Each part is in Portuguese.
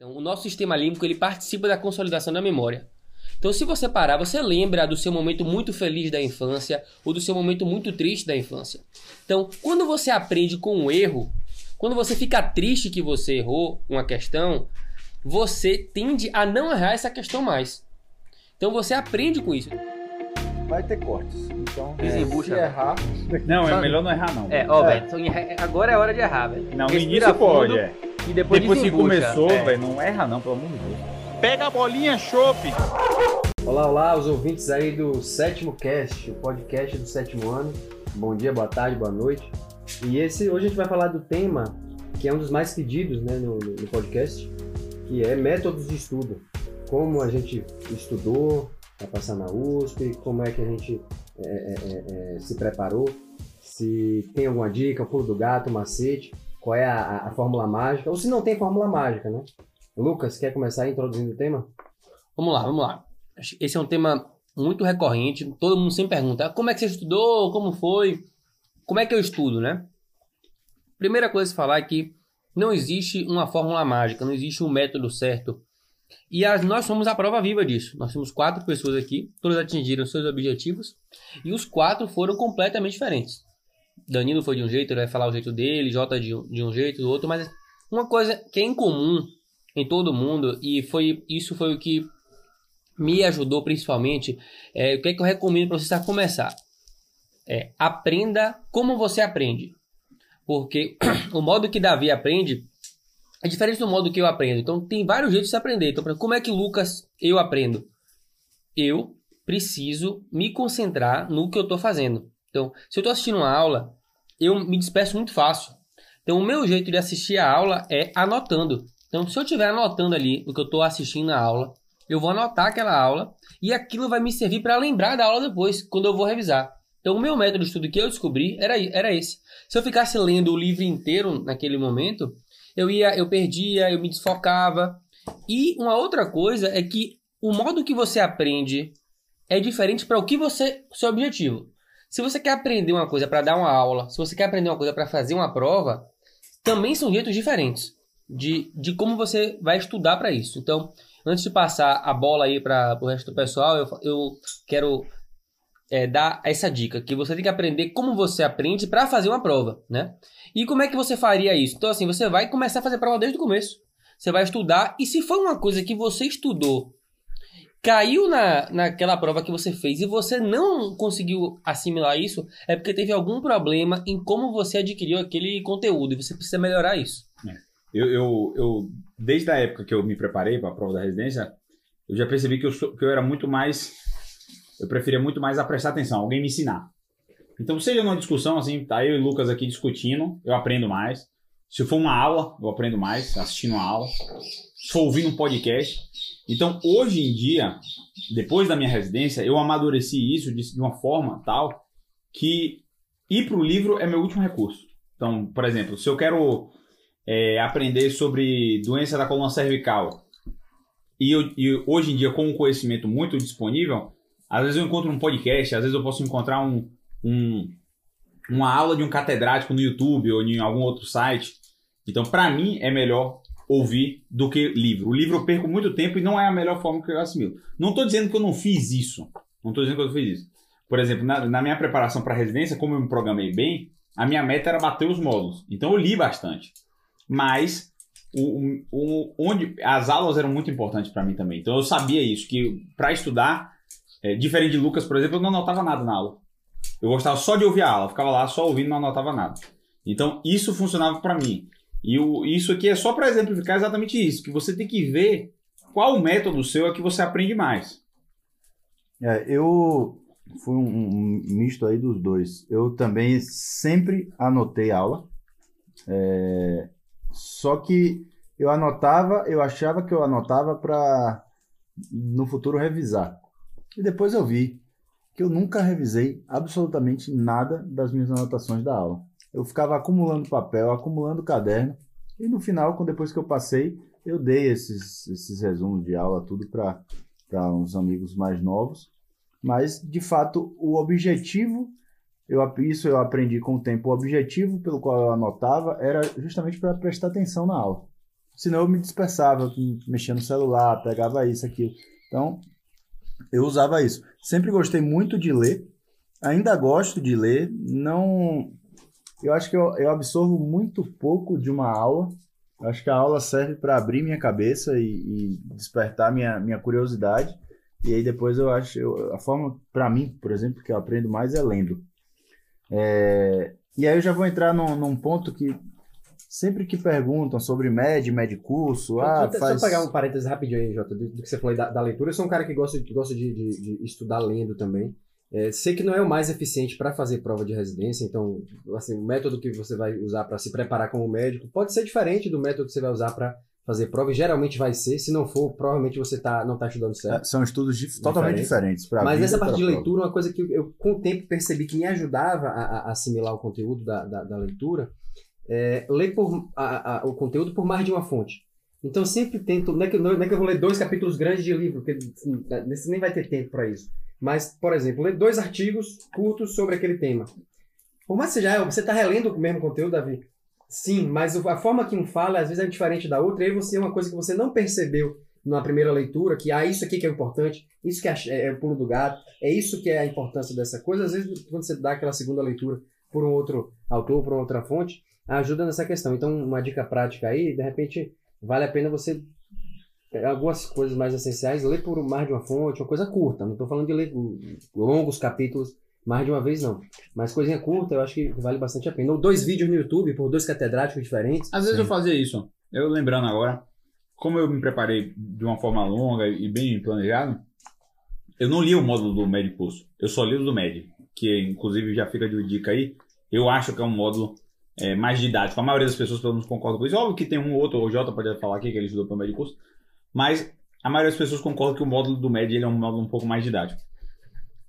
Então, o nosso sistema límbico ele participa da consolidação da memória. Então, se você parar, você lembra do seu momento muito feliz da infância ou do seu momento muito triste da infância. Então, quando você aprende com um erro, quando você fica triste que você errou uma questão, você tende a não errar essa questão mais. Então, você aprende com isso. Vai ter cortes. Então, Desembucha, se errar... Não, é melhor não errar, não. É, ó, É. velho, então, agora é hora de errar, velho. Não, no início pode, é. E depois, Depois que começou, É. velho, não erra não, pelo amor de Deus. Pega a bolinha, chope. Olá, olá, os ouvintes aí do Sétimo Cast, o podcast do sétimo ano. Bom dia, boa tarde, boa noite. E esse hoje a gente vai falar do tema que é um dos mais pedidos né, no, no podcast, que é métodos de estudo. Como a gente estudou para passar na USP, como é que a gente é, é, é, é, se preparou, se tem alguma dica, o pulo do gato, macete, qual é a, a- fórmula mágica, ou se não tem fórmula mágica, né? Lucas, quer começar introduzindo o tema? Vamos lá, vamos lá. Esse é um tema muito recorrente. Todo mundo sempre pergunta: "Ah, como é que você estudou? Como foi? Como é que eu estudo, né? Primeira coisa a falar é que não existe uma fórmula mágica, não existe um método certo. E as- nós somos a prova viva disso. Nós temos quatro pessoas aqui, todas atingiram seus objetivos e os quatro foram completamente diferentes. Danilo foi de um jeito, ele vai falar o jeito dele, Jota de, um- de um jeito, do outro, mas uma coisa que é incomum em todo mundo e foi isso foi o que me ajudou principalmente. É, o que é que eu recomendo para você começar? É, aprenda como você aprende. Porque o modo que Davi aprende é diferente do modo que eu aprendo. Então tem vários jeitos de se aprender. Então, como é que Lucas eu aprendo? Eu preciso me concentrar no que eu estou fazendo. Então, se eu estou assistindo uma aula, eu me disperso muito fácil. Então, o meu jeito de assistir a aula é anotando. Então, se eu estiver anotando ali o que eu estou assistindo na aula, eu vou anotar aquela aula e aquilo vai me servir para lembrar da aula depois, quando eu vou revisar. Então, o meu método de estudo que eu descobri era, era esse. Se eu ficasse lendo o livro inteiro naquele momento, eu ia, eu perdia, eu me desfocava. E uma outra coisa é que o modo que você aprende é diferente para o que você, seu objetivo. Se você quer aprender uma coisa para dar uma aula, se você quer aprender uma coisa para fazer uma prova, também são jeitos diferentes de, de como você vai estudar para isso. Então, antes de passar a bola aí para o resto do pessoal, eu, eu quero é, dar essa dica, que você tem que aprender como você aprende para fazer uma prova, né? E como é que você faria isso? Então, assim, você vai começar a fazer prova desde o começo. Você vai estudar, e se for uma coisa que você estudou, caiu na, naquela prova que você fez e você não conseguiu assimilar isso, é porque teve algum problema em como você adquiriu aquele conteúdo, e você precisa melhorar isso. Eu, eu, eu, desde a época que eu me preparei para a prova da residência, eu já percebi que eu, sou- que eu era muito mais. Eu preferia muito mais a prestar atenção, alguém me ensinar. Então, seja numa discussão, assim, tá eu e o Lucas aqui discutindo, eu aprendo mais. Se for uma aula, eu aprendo mais, assistindo uma aula. Se for ouvindo um podcast. Então, hoje em dia, depois da minha residência, eu amadureci isso de, uma forma tal que ir para o livro é meu último recurso. Então, por exemplo, se eu quero é, aprender sobre doença da coluna cervical. E, eu- e hoje em dia, com um conhecimento muito disponível, às vezes eu encontro um podcast, às vezes eu posso encontrar um, um- uma aula de um catedrático no YouTube ou em algum outro site. Então, para mim, é melhor ouvir do que livro. O livro eu perco muito tempo e não é a melhor forma que eu assimilo. Não estou dizendo que eu não fiz isso. Não estou dizendo que eu fiz isso. Por exemplo, na, na minha preparação para residência, como eu me programei bem, a minha meta era bater os módulos. Então, eu li bastante mas o- o- onde as aulas eram muito importantes para mim também. Então eu sabia isso que para estudar, é, diferente de Lucas, por exemplo, eu não anotava nada na aula. Eu gostava só de ouvir a aula, ficava lá só ouvindo, não anotava nada. Então isso funcionava para mim. E o, isso aqui é só para exemplificar exatamente isso, que você tem que ver qual método seu é que você aprende mais. É, eu fui um, um misto aí dos dois. Eu também sempre anotei aula. É, só que eu anotava, eu achava que eu anotava para no futuro revisar. E depois eu vi que eu nunca revisei absolutamente nada das minhas anotações da aula. Eu ficava acumulando papel, acumulando caderno, e no final, depois que eu passei, eu dei esses, esses resumos de aula, tudo para uns amigos mais novos. Mas, de fato, o objetivo, eu, isso eu aprendi com o tempo, o objetivo pelo qual eu anotava era justamente para prestar atenção na aula. senão eu me dispersava, eu mexia no celular, pegava isso, aquilo. Então, eu usava isso. Sempre gostei muito de ler, ainda gosto de ler, não. Eu acho que eu, eu absorvo muito pouco de uma aula. Eu acho que a aula serve para abrir minha cabeça e, e, despertar minha, minha curiosidade. E aí depois eu acho. Eu, a forma, para mim, por exemplo, que eu aprendo mais é lendo. É, e aí eu já vou entrar num, num ponto que sempre que perguntam sobre MED, MED curso, ah, Só faz... pegar um parênteses rapidinho aí, Jota, do, do que você falou da, da, leitura. Eu sou um cara que gosta, gosta de, de, de estudar lendo também. É, sei que não é o mais eficiente para fazer prova de residência, então, assim, o método que você vai usar para se preparar como médico pode ser diferente do método que você vai usar para fazer prova, e geralmente vai ser, se não for, provavelmente você tá, não está estudando certo. É, são estudos dif totalmente diferentes. Mas nessa parte de leitura, uma coisa que eu, com o tempo, percebi que me ajudava a, a assimilar o conteúdo da, da, da leitura, é, ler por, a, a, o conteúdo por mais de uma fonte. Então, sempre tento, não é, que, não é que eu vou ler dois capítulos grandes de livro, porque assim, nem vai ter tempo para isso. Mas, por exemplo, ler dois artigos curtos sobre aquele tema. Por mais que seja, você está relendo o mesmo conteúdo, Davi? Sim, mas a forma que um fala às vezes é diferente da outra, e aí você é uma coisa que você não percebeu na primeira leitura, que ah, isso aqui que é importante, isso que é, é, é o pulo do gato, é isso que é a importância dessa coisa. Às vezes, quando você dá aquela segunda leitura por um outro autor, por outra fonte, ajuda nessa questão. Então, uma dica prática aí, de repente, vale a pena você algumas coisas mais essenciais, ler por mais de uma fonte, uma coisa curta. Não estou falando de ler longos capítulos mais de uma vez, não. Mas coisinha curta, eu acho que vale bastante a pena. Ou dois vídeos no YouTube por dois catedráticos diferentes. Às vezes Sim. eu fazia isso. Eu lembrando agora, como eu me preparei de uma forma longa e bem planejada, eu não li o módulo do MED curso. Eu só li o do MED, que inclusive já fica de dica aí. Eu acho que é um módulo é, mais didático. A maioria das pessoas pelo menos concorda com isso. Óbvio que tem um ou outro, o Jota pode falar aqui que ele estudou para o MED curso, mas a maioria das pessoas concorda que o módulo do MED ele é um módulo um pouco mais didático.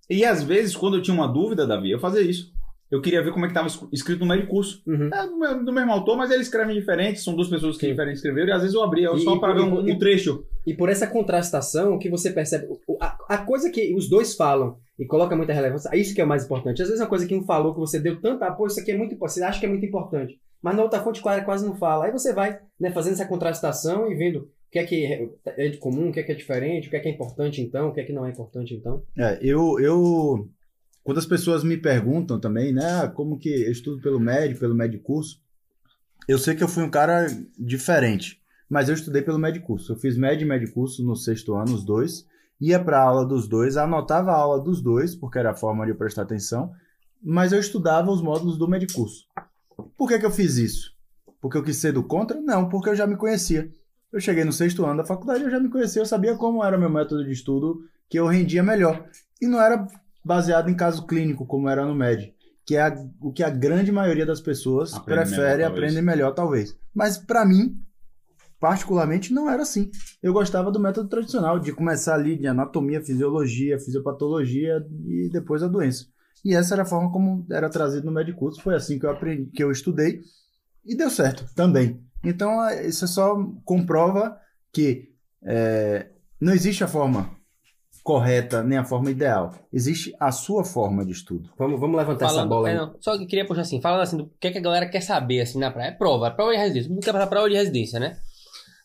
E às vezes, quando eu tinha uma dúvida, Davi, eu fazia isso. Eu queria ver como é que estava escrito no meio curso. Uhum. É do mesmo autor, mas eles escrevem diferente, são duas pessoas que diferentes escreveram, e às vezes eu abria eu só para ver um, um, trecho. E por essa contrastação que você percebe, a, a, coisa que os dois falam e coloca muita relevância, isso que é o mais importante. Às vezes é uma coisa que um falou que você deu tanta, pô, isso aqui é muito importante, você acha que é muito importante, mas na outra fonte quase não fala. Aí você vai né, fazendo essa contrastação e vendo o que é que é de comum, o que é que é diferente, o que é que é importante então, o que é que não é importante então? É, eu, eu quando as pessoas me perguntam também, né, ah, como que eu estudo pelo MED, pelo MED curso, eu sei que eu fui um cara diferente, mas eu estudei pelo MED curso. Eu fiz MED e MED curso no sexto ano, os dois, ia para a aula dos dois, anotava a aula dos dois, porque era a forma de eu prestar atenção, mas eu estudava os módulos do MED curso. Por que, que eu fiz isso? Porque eu quis ser do contra? Não, porque eu já me conhecia. Eu cheguei no sexto ano da faculdade, eu já me conhecia, eu sabia como era meu método de estudo, que eu rendia melhor. E não era baseado em caso clínico, como era no MED, que é a, o que a grande maioria das pessoas Aprende prefere aprender melhor, talvez. Mas para mim, particularmente, não era assim. Eu gostava do método tradicional, de começar ali de anatomia, fisiologia, fisiopatologia e depois a doença. E essa era a forma como era trazido no médico curso, foi assim que eu aprendi, que eu estudei e deu certo também. Então, é, isso só comprova que é, não existe a forma correta nem a forma ideal. Existe a sua forma de estudo. Vamos, vamos levantar Falando, essa bola aí. É, não, só que queria puxar assim, falando assim, do que, é que a galera quer saber assim na praia. É prova, prova de residência. Não quer passar prova de residência, né?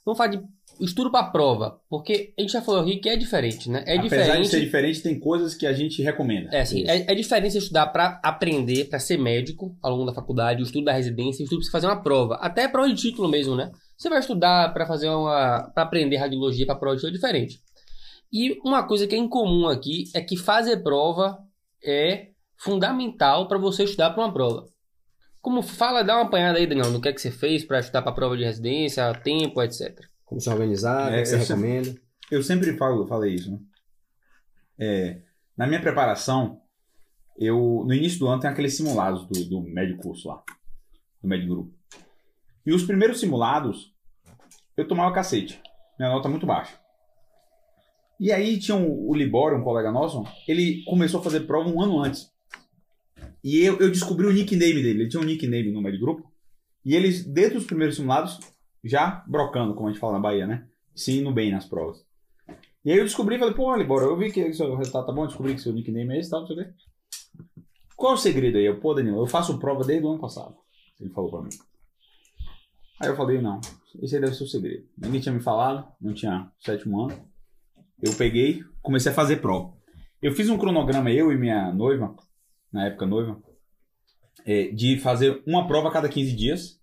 Vamos falar de estudo para prova, porque a gente já falou aqui que é diferente, né? É Apesar diferente. de ser diferente, tem coisas que a gente recomenda. É assim, é, é, diferente você estudar para aprender, para ser médico ao longo da faculdade, o estudo da residência, o estudo para fazer uma prova, até prova de título mesmo, né? Você vai estudar para fazer uma, para aprender radiologia para prova de título é diferente. E uma coisa que é incomum aqui é que fazer prova é fundamental para você estudar para uma prova. Como fala, dá uma apanhada aí, Daniel, no que é que você fez para estudar para prova de residência, tempo, etc. Como se organizar, é, o que você recomenda? Sempre, eu sempre falo, falei isso, né? É, na minha preparação, eu no início do ano tem aqueles simulados do, do médio curso lá, do médio grupo. E os primeiros simulados, eu tomava cacete. Minha nota muito baixa. E aí tinha um, o Libório, um colega nosso, ele começou a fazer prova um ano antes. E eu, eu descobri o nickname dele. Ele tinha um nickname no médio grupo. E eles, dentro dos primeiros simulados, já brocando, como a gente fala na Bahia, né? Se indo bem nas provas. E aí eu descobri, falei, pô, Libório, eu vi que seu resultado tá bom, descobri que seu nickname é esse, tal, não sei o quê. Qual é o segredo aí? Eu, pô, Danilo, eu faço prova desde o ano passado. Ele falou pra mim. Aí eu falei, não, esse aí deve ser o segredo. Ninguém tinha me falado, não tinha sétimo ano. Eu peguei, comecei a fazer prova. Eu fiz um cronograma, eu e minha noiva, na época noiva, é, de fazer uma prova a cada 15 dias.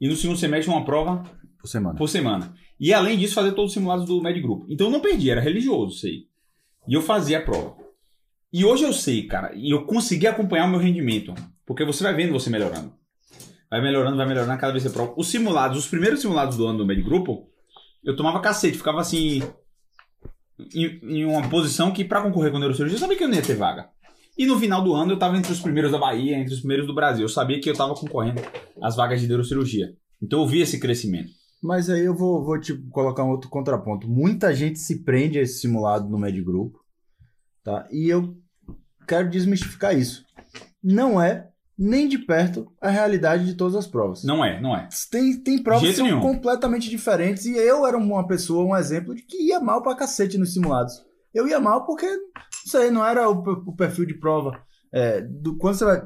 E no segundo semestre, uma prova Por semana. por semana. E além disso, fazer todos os simulados do Med Group. Então eu não perdi, era religioso isso aí. E eu fazia a prova. E hoje eu sei, cara, e eu consegui acompanhar o meu rendimento. Porque você vai vendo você melhorando. Vai melhorando, vai melhorando cada vez que você prova. Os simulados, os primeiros simulados do ano do Med Group, eu tomava cacete, ficava assim. Em, em uma posição que pra concorrer com neurocirurgia eu sabia que eu não ia ter vaga. E no final do ano eu tava entre os primeiros da Bahia, entre os primeiros do Brasil. Eu sabia que eu tava concorrendo às vagas de neurocirurgia. Então eu vi esse crescimento. Mas aí eu vou, vou te colocar um outro contraponto. Muita gente se prende a esse simulado no Med Grupo, tá? E eu quero desmistificar isso. Não é nem de perto a realidade de todas as provas. Não é, não é. Tem, tem provas que são nenhum. completamente diferentes e eu era uma pessoa, um exemplo de que ia mal pra cacete nos simulados. Eu ia mal porque, não sei, não era o, o perfil de prova. É, do- quando você vai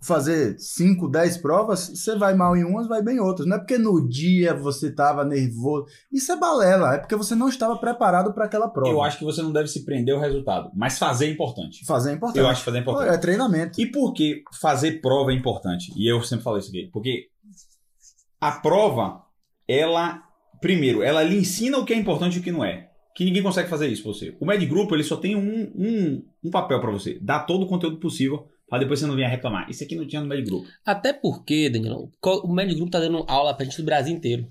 fazer 5, 10 provas, você vai mal em umas, vai bem em outras. Não é porque no dia você tava nervoso. Isso é balela, é porque você não estava preparado para aquela prova. Eu acho que você não deve se prender ao resultado, mas fazer é importante. Fazer é importante. Eu acho que fazer é importante. É treinamento. E por que fazer prova é importante? E eu sempre falo isso aqui. Porque a prova, ela, primeiro, ela lhe ensina o que é importante e o que não é. Que ninguém consegue fazer isso pra você. O Med Group, ele só tem um, um, um papel pra você. Dar todo o conteúdo possível pra depois você não venha reclamar. Isso aqui não tinha no Med Group. Até porque, Danilo, o Med Group tá dando aula pra gente do Brasil inteiro.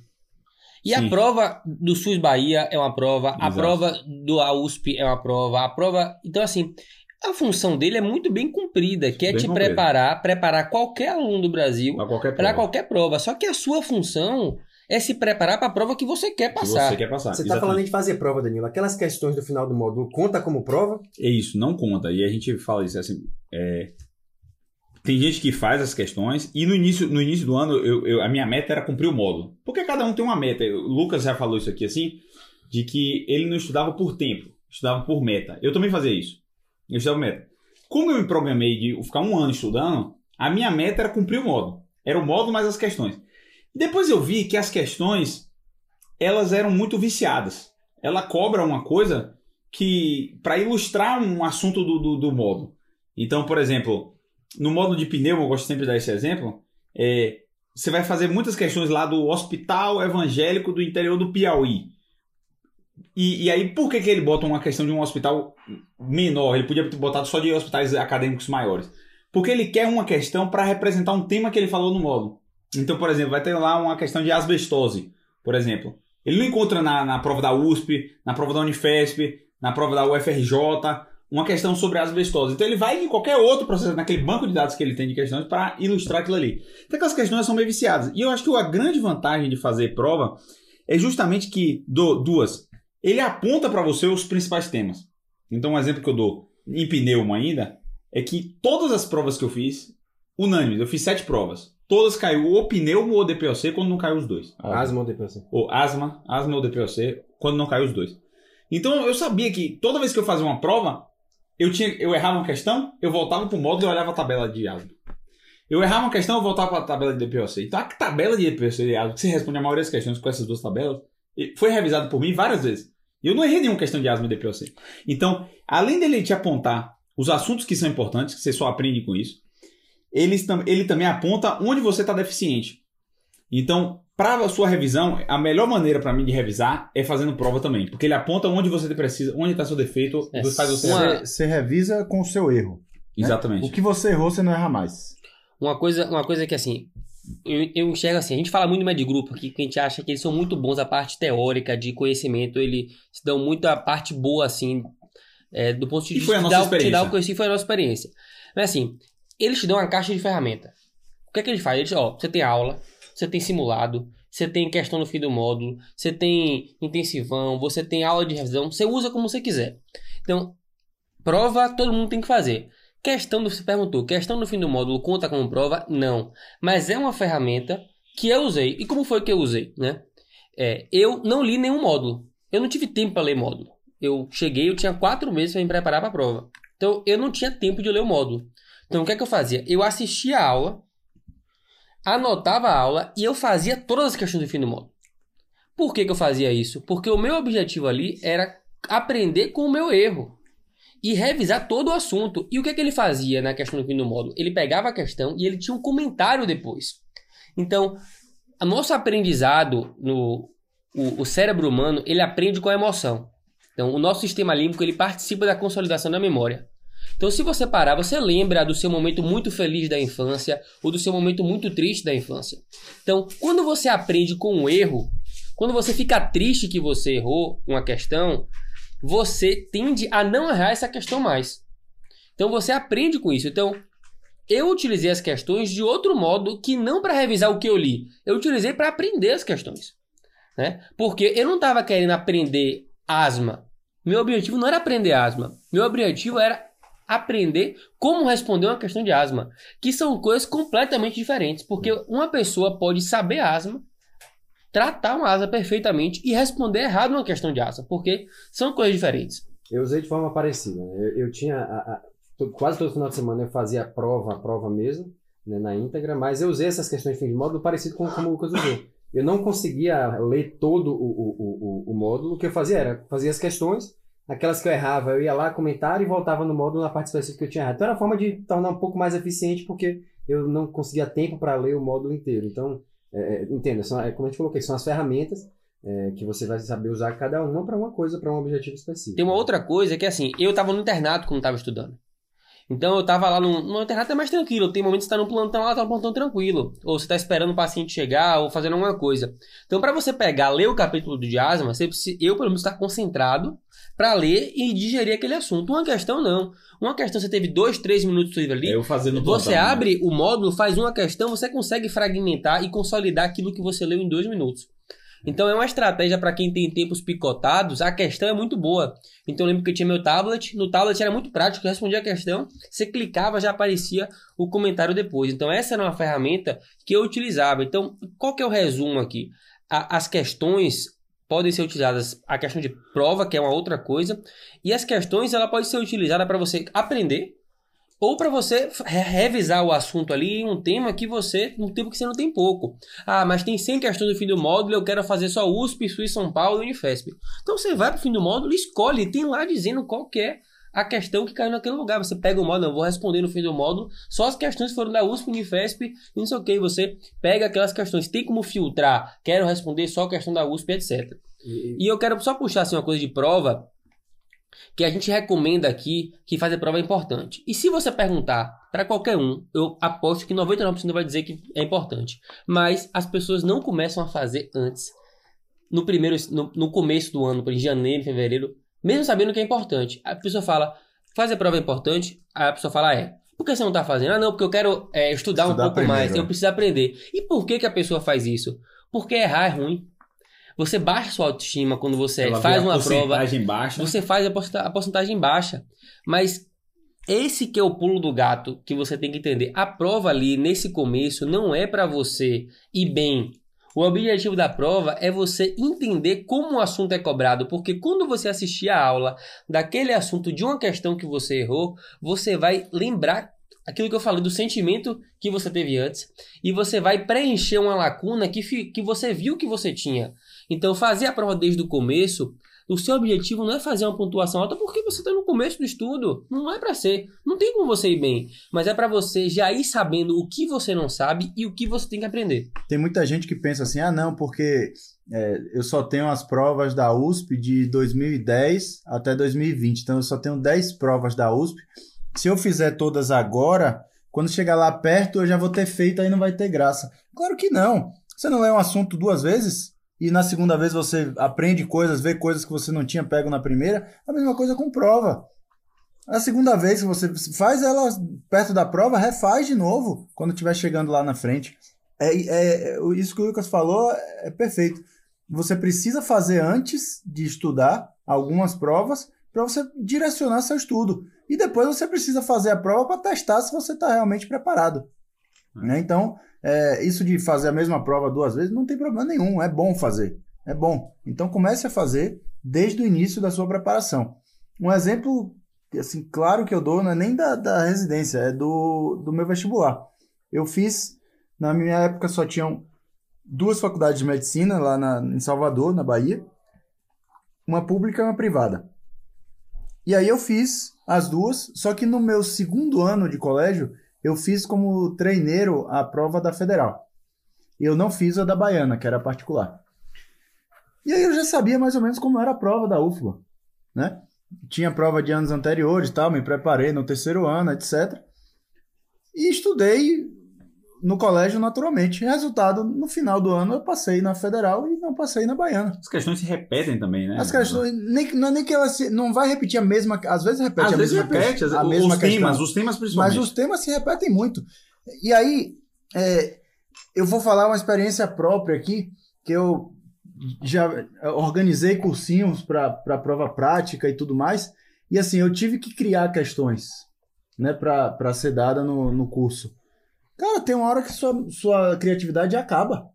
E a Sim. prova do SUS Bahia é uma prova, a Exato. prova do AUSP é uma prova, a prova. Então, assim, a função dele é muito bem cumprida, que é Bem te cumprida. preparar, preparar qualquer aluno do Brasil Pra qualquer prova. para qualquer prova. Só que a sua função é se preparar para a prova que você quer que passar. você quer passar. Você tá Exatamente. falando de fazer prova, Danilo. Aquelas questões do final do módulo conta como prova? É isso, não conta. E a gente fala isso assim. é, Tem gente que faz as questões e no início, no início do ano eu, eu- a minha meta era cumprir o módulo. Porque cada um tem uma meta. O Lucas já falou isso aqui assim, de que ele não estudava por tempo, estudava por meta. Eu também fazia isso. Eu estudava por meta. Como eu me programei de ficar um ano estudando, a minha meta era cumprir o módulo. Era o módulo mais as questões. Depois eu vi que as questões elas eram muito viciadas. Ela cobra uma coisa que para ilustrar um assunto do, do, do módulo. Então, por exemplo, no módulo de pneu, eu gosto sempre de dar esse exemplo, é, você vai fazer muitas questões lá do Hospital Evangélico do interior do Piauí. E, e aí, por que, que ele bota uma questão de um hospital menor? Ele podia ter botado só de hospitais acadêmicos maiores. Porque ele quer uma questão para representar um tema que ele falou no módulo. Então, por exemplo, vai ter lá uma questão de asbestose, por exemplo. Ele não encontra na, na prova da USP, na prova da Unifesp, na prova da UFRJ, uma questão sobre asbestose. Então ele vai em qualquer outro processo, naquele banco de dados que ele tem de questões, para ilustrar aquilo ali. Então aquelas questões são meio viciadas. E eu acho que a grande vantagem de fazer prova é justamente que, do, duas, ele aponta para você os principais temas. Então um exemplo que eu dou, em pneumo ainda, é que todas as provas que eu fiz, unânimes, eu fiz sete provas. Todas caiu ou pneumo ou DPOC quando não caiu os dois Asma ou DPOC? ou asma, asma ou DPOC, quando não caiu os dois. Então eu sabia que toda vez que eu fazia uma prova, eu, tinha, eu errava uma questão, eu voltava pro módulo e olhava a tabela de asma. Eu errava uma questão, eu voltava para a tabela de DPOC. Então a tabela de DPOC e asma, que você responde a maioria das questões com essas duas tabelas, foi revisado por mim várias vezes. E eu não errei nenhuma questão de asma e DPOC. Então, além dele te apontar os assuntos que são importantes, que você só aprende com isso, tam- ele também aponta onde você está deficiente. Então, para a sua revisão, a melhor maneira para mim de revisar é fazendo prova também, porque ele aponta onde você precisa, onde está seu defeito, É, faz você uma- Você, revisa com o seu erro. Exatamente. O que você errou, você não erra mais. Uma coisa, uma coisa que assim, eu, eu enxergo assim, a gente fala muito mais de grupo aqui, que a gente acha que eles são muito bons a parte teórica, de conhecimento, eles se dão muito a parte boa, assim, é, do ponto de E vista foi a de nossa dar, o conhecimento, foi a nossa experiência. Mas assim, eles te dão uma caixa de ferramenta. O que é que eles fazem? Eles, ó, você tem aula, você tem simulado, você tem questão no fim do módulo, você tem intensivão, você tem aula de revisão, você usa como você quiser. Então, prova todo mundo tem que fazer. Questão do, você perguntou, questão no fim do módulo conta como prova? Não. Mas é uma ferramenta que eu usei. E como foi que eu usei, né? É, eu não li nenhum módulo. Eu não tive tempo para ler módulo. Eu cheguei, eu tinha quatro meses para me preparar para a prova. Então, eu não tinha tempo de ler o módulo. Então, o que é que eu fazia? Eu assistia a aula, anotava a aula e eu fazia todas as questões do fim do módulo. Por que, que eu fazia isso? Porque o meu objetivo ali era aprender com o meu erro e revisar todo o assunto. E o que, que ele fazia na questão do fim do módulo? Ele pegava a questão e ele tinha um comentário depois. Então, o nosso aprendizado no o, o cérebro humano, ele aprende com a emoção. Então, o nosso sistema límbico, ele participa da consolidação da memória. Então, se você parar, você lembra do seu momento muito feliz da infância ou do seu momento muito triste da infância. Então, quando você aprende com um erro, quando você fica triste que você errou uma questão, você tende a não errar essa questão mais. Então, você aprende com isso. Então, eu utilizei as questões de outro modo que não para revisar o que eu li. Eu utilizei para aprender as questões. Né? Porque eu não estava querendo aprender asma. Meu objetivo não era aprender asma. Meu objetivo era aprender como responder uma questão de asma, que são coisas completamente diferentes, porque uma pessoa pode saber asma, tratar uma asma perfeitamente e responder errado uma questão de asma, porque são coisas diferentes. Eu usei de forma parecida. Né? Eu, eu tinha a, a, quase todo final de semana eu fazia a prova, a prova mesmo, né, na íntegra, mas eu usei essas questões de modo parecido com como o Lucas usou. Eu não conseguia ler todo o, o, o, o módulo, o que eu fazia era fazia as questões Aquelas que eu errava, eu ia lá, comentar e voltava no módulo na parte específica que eu tinha errado. Então era uma forma de tornar um pouco mais eficiente, porque eu não conseguia tempo para ler o módulo inteiro. Então, é, é entenda, são, é, como a gente coloquei, são as ferramentas é, que você vai saber usar cada uma para uma coisa, para um objetivo específico. Tem uma outra coisa que, assim, eu estava no internato quando estava estudando. Então eu tava lá no, no internato é mais tranquilo. Tem momentos que você tá no plantão lá, tá no plantão tranquilo. Ou você tá esperando o paciente chegar, ou fazendo alguma coisa. Então, para você pegar, ler o capítulo do asma, você precisa, eu, pelo menos, estar concentrado para ler e digerir aquele assunto. Uma questão, não. Uma questão, você teve dois, três minutos livre ali. Eu fazendo Você plantão, abre né? o módulo, faz uma questão, você consegue fragmentar e consolidar aquilo que você leu em dois minutos. Então é uma estratégia para quem tem tempos picotados. A questão é muito boa. Então eu lembro que eu tinha meu tablet. No tablet era muito prático. Eu respondia a questão, você clicava, já aparecia o comentário depois. Então essa era uma ferramenta que eu utilizava. Então qual que é o resumo aqui? A, as questões podem ser utilizadas a questão de prova, que é uma outra coisa, e as questões ela pode ser utilizada para você aprender ou para você revisar o assunto ali em um tema que você, um tempo que você não tem pouco. Ah, mas tem 100 questões no fim do módulo, eu quero fazer só USP, SUS, São Paulo e Unifesp. Então você vai para o fim do módulo, escolhe, tem lá dizendo qual é a questão que caiu naquele lugar. Você pega o módulo, eu vou responder no fim do módulo, só as questões foram da USP, Unifesp e não sei o que. Você pega aquelas questões, tem como filtrar, quero responder só a questão da USP, etc. E, e eu quero só puxar assim, uma coisa de prova, que a gente recomenda aqui que fazer prova é importante. E se você perguntar para qualquer um, eu aposto que 99% vai dizer que é importante. Mas as pessoas não começam a fazer antes. No primeiro no, no começo do ano, em janeiro, fevereiro, mesmo sabendo que é importante. A pessoa fala: "Fazer prova é importante?" Aí a pessoa fala: "É". Por que você não está fazendo? Ah, não, porque eu quero é, estudar, estudar, um pouco primeiro. mais, eu preciso aprender. E por que, que a pessoa faz isso? Porque errar é ruim. Você baixa sua autoestima quando você Ela faz uma prova. Baixa. Você faz a porcentagem baixa. Mas esse que é o pulo do gato que você tem que entender. A prova ali, nesse começo, não é para você ir bem. O objetivo da prova é você entender como o assunto é cobrado, porque quando você assistir a aula daquele assunto de uma questão que você errou, você vai lembrar aquilo que eu falei do sentimento que você teve antes e você vai preencher uma lacuna que, que você viu que você tinha. Então, fazer a prova desde o começo, o seu objetivo não é fazer uma pontuação alta porque você está no começo do estudo. Não é para ser. Não tem como você ir bem. Mas é para você já ir sabendo o que você não sabe e o que você tem que aprender. Tem muita gente que pensa assim: ah, não, porque é, eu só tenho as provas da USP de 2010 até 2020. Então, eu só tenho 10 provas da USP. Se eu fizer todas agora, quando chegar lá perto, eu já vou ter feito, aí não vai ter graça. Claro que não. Você não lê um assunto duas vezes? E na segunda vez você aprende coisas, vê coisas que você não tinha pego na primeira, a mesma coisa com prova. A segunda vez que você faz ela perto da prova, refaz de novo quando estiver chegando lá na frente. É, é, é, isso que o Lucas falou é perfeito. Você precisa fazer antes de estudar algumas provas para você direcionar seu estudo. E depois você precisa fazer a prova para testar se você está realmente preparado. Né? Então, é, isso de fazer a mesma prova duas vezes não tem problema nenhum, é bom fazer. É bom. Então comece a fazer desde o início da sua preparação. Um exemplo, assim, claro que eu dou, não é nem da, da residência, é do, do meu vestibular. Eu fiz Na minha época só tinham duas faculdades de medicina lá na, em Salvador, na Bahia. Uma pública e uma privada. E aí eu fiz as duas, só que no meu segundo ano de colégio, eu fiz como treineiro a prova da federal. E eu não fiz a da baiana, que era particular. E aí eu já sabia mais ou menos como era a prova da UFBA, né? Tinha prova de anos anteriores, tal, me preparei no terceiro ano, etc. E estudei no colégio naturalmente. Resultado, no final do ano eu passei na federal e não passei na baiana. As questões se repetem também, né? As questões, nem, não é nem que ela se, não vai repetir a mesma, às vezes repete Às a vezes mesma, repete, a vezes- mesma os questão. temas, os temas Mas principalmente. os temas se repetem muito. E aí, é, eu vou falar uma experiência própria aqui, que eu já organizei cursinhos para prova prática e tudo mais. E assim, eu tive que criar questões né, para ser dada no, no curso. Cara, tem uma hora que sua, sua criatividade acaba.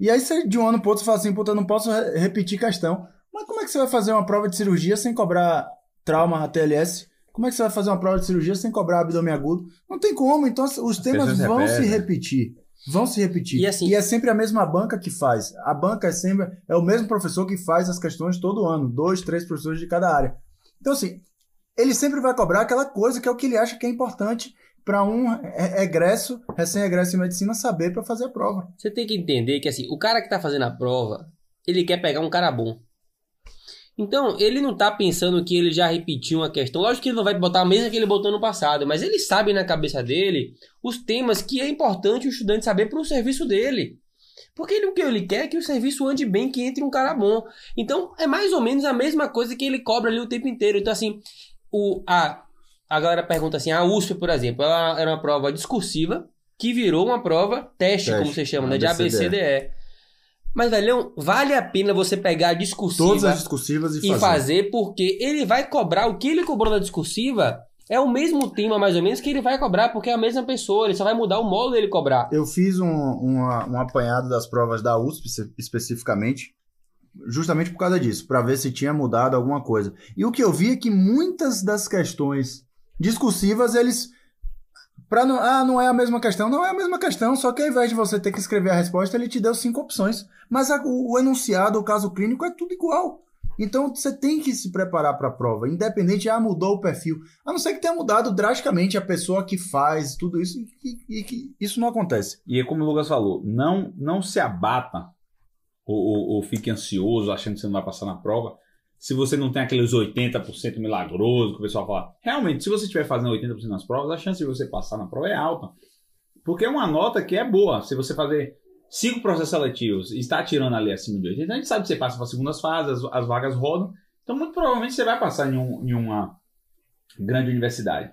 E aí, você, de um ano para outro, você fala assim: puta, eu não posso re- repetir questão. Mas como é que você vai fazer uma prova de cirurgia sem cobrar trauma ATLS? Como é que você vai fazer uma prova de cirurgia sem cobrar abdômen agudo? Não tem como. Então, os temas vão se repetir. Vão se repetir. E assim- é sempre a mesma banca que faz. A banca é sempre é o mesmo professor que faz as questões todo ano. Dois, três professores de cada área. Então, assim, ele sempre vai cobrar aquela coisa que é o que ele acha que é importante para um re- egresso, recém-egresso em medicina, saber para fazer a prova. Você tem que entender que assim, o cara que tá fazendo a prova, ele quer pegar um cara bom. Então, ele não tá pensando que ele já repetiu uma questão. Lógico que ele não vai botar a mesma que ele botou no passado, mas ele sabe na cabeça dele os temas que é importante o estudante saber para o serviço dele. Porque ele, o que ele quer é que o serviço ande bem, que entre um cara bom. Então, é mais ou menos a mesma coisa que ele cobra ali o tempo inteiro. Então, assim, o, a, a galera pergunta assim, a USP, por exemplo, ela era uma prova discursiva que virou uma prova teste, Teste, como você chama, né? De ABCDE. Mas, velhão, vale a pena você pegar a discursiva Todas as discursivas e, e fazer. porque ele vai cobrar o que ele cobrou na discursiva é o mesmo tema, mais ou menos, que ele vai cobrar, porque é a mesma pessoa, ele só vai mudar o modo dele cobrar. Eu fiz um, uma- um apanhado das provas da USP, espe- especificamente, justamente por causa disso, para ver se tinha mudado alguma coisa. E o que eu vi é que muitas das questões discursivas, eles. Pra não, ah, não é a mesma questão. Não é a mesma questão, só que ao invés de você ter que escrever a resposta, ele te deu cinco opções. Mas a- o, o enunciado, o caso clínico, é tudo igual. Então você tem que se preparar para a prova, independente, ah, mudou o perfil. A não ser que tenha mudado drasticamente a pessoa que faz tudo isso, e, que isso não acontece. E é como o Lucas falou, não, não se abata ou, ou, ou fique ansioso achando que você não vai passar na prova se você não tem aqueles 80% milagroso que o pessoal fala. Realmente, se você estiver fazendo 80% nas provas, a chance de você passar na prova é alta. Porque é uma nota que é boa. Se você fazer cinco processos seletivos e está tirando ali acima de 80, a gente sabe que você passa para as segundas fases, as, as vagas rodam. Então, muito provavelmente, você vai passar em, um- em uma grande universidade.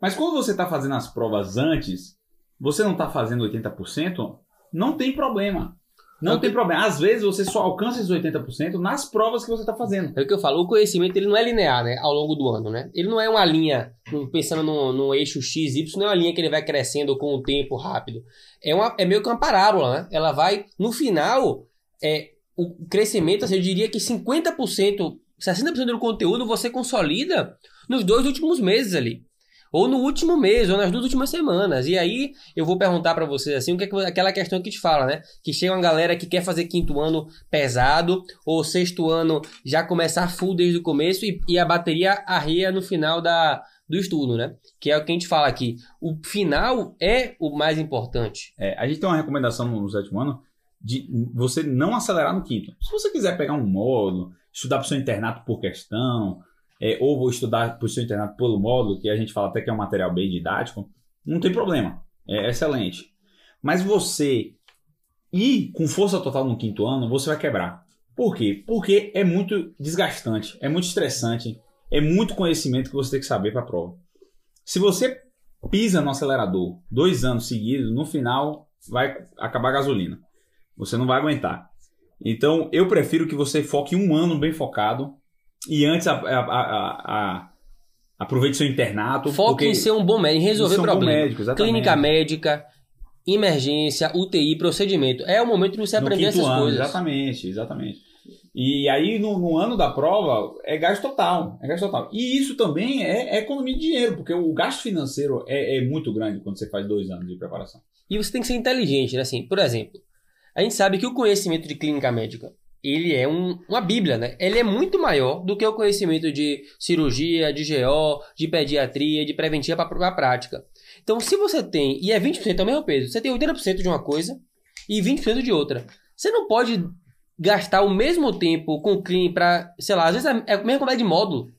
Mas quando você está fazendo as provas antes, você não está fazendo 80%, não tem problema. Não Eu tem te- problema. Às vezes você só alcança esses 80% nas provas que você está fazendo. É o que eu falo, o conhecimento ele não é linear, né, ao longo do ano, né? Ele não é uma linha, pensando no, no eixo X, Y, não é uma linha que ele vai crescendo com o tempo rápido. É, uma, é meio que uma parábola, né? Ela vai, no final, é, o crescimento, assim, eu diria que 50%, 60% do conteúdo você consolida nos dois últimos meses ali. Ou no último mês, ou nas duas últimas semanas. E aí, eu vou perguntar pra vocês assim, o que é que- aquela questão que te fala, né? Que chega uma galera que quer fazer quinto ano pesado, ou sexto ano já começar full desde o começo e, e a bateria arreia no final da, do estudo, né? Que é o que a gente fala aqui. O final é o mais importante. É, a gente tem uma recomendação no sétimo ano de você não acelerar no quinto. Se você quiser pegar um módulo, estudar para o seu internato por questão, é, ou vou estudar para o seu internato pelo módulo, que a gente fala até que é um material bem didático, não tem problema. É excelente. Mas você ir com força total no quinto ano, você vai quebrar. Por quê? Porque é muito desgastante, é muito estressante, é muito conhecimento que você tem que saber para a prova. Se você pisa no acelerador dois anos seguidos, no final vai acabar a gasolina. Você não vai aguentar. Então, eu prefiro que você foque um ano bem focado e antes a, a- a- a- aproveite seu internato. Foque em ser um bom médico, em resolver um problemas. Clínica médica, emergência, UTI, procedimento. É o momento de você No aprender essas ano, coisas. Exatamente, exatamente. E aí, no, no ano da prova, é gasto total. É gasto total. E isso também é, é economia de dinheiro, porque o gasto financeiro é, é muito grande quando você faz dois anos de preparação. E você tem que ser inteligente, né? Assim, por exemplo, a gente sabe que o conhecimento de clínica médica, ele é um- uma bíblia, né? Ele é muito maior do que o conhecimento de cirurgia, de GO, de pediatria, de preventiva para a prática. Então, se você tem, e é 20% é o mesmo peso, você tem 80% de uma coisa e 20% de outra. Você não pode gastar o mesmo tempo com o clean para, sei lá, às vezes é é a mesma quantidade de módulo.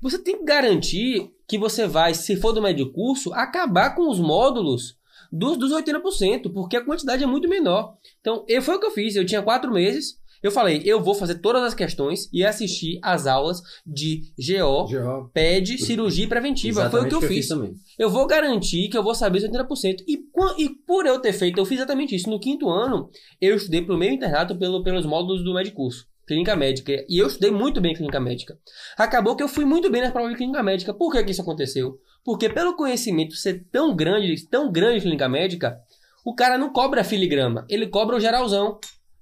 Você tem que garantir que você vai, se for do médio curso, acabar com os módulos dos, dos 80%, porque a quantidade é muito menor. Então, eu, foi o que eu fiz. Eu tinha quatro meses. Eu falei, eu vou fazer todas as questões e assistir as aulas de GO, GO. PED, cirurgia e preventiva. Foi o que eu, fiz. também. Eu vou garantir que eu vou saber os 80%. E, e por eu ter feito, eu fiz exatamente isso. No quinto ano, eu estudei pro meu internato pelo, pelos módulos do Medicurso. Clínica médica. E eu estudei muito bem clínica médica. Acabou que eu fui muito bem nas provas de clínica médica. Por que, que isso aconteceu? Porque pelo conhecimento ser tão grande, tão grande em clínica médica, o cara não cobra filigrama, ele cobra o geralzão.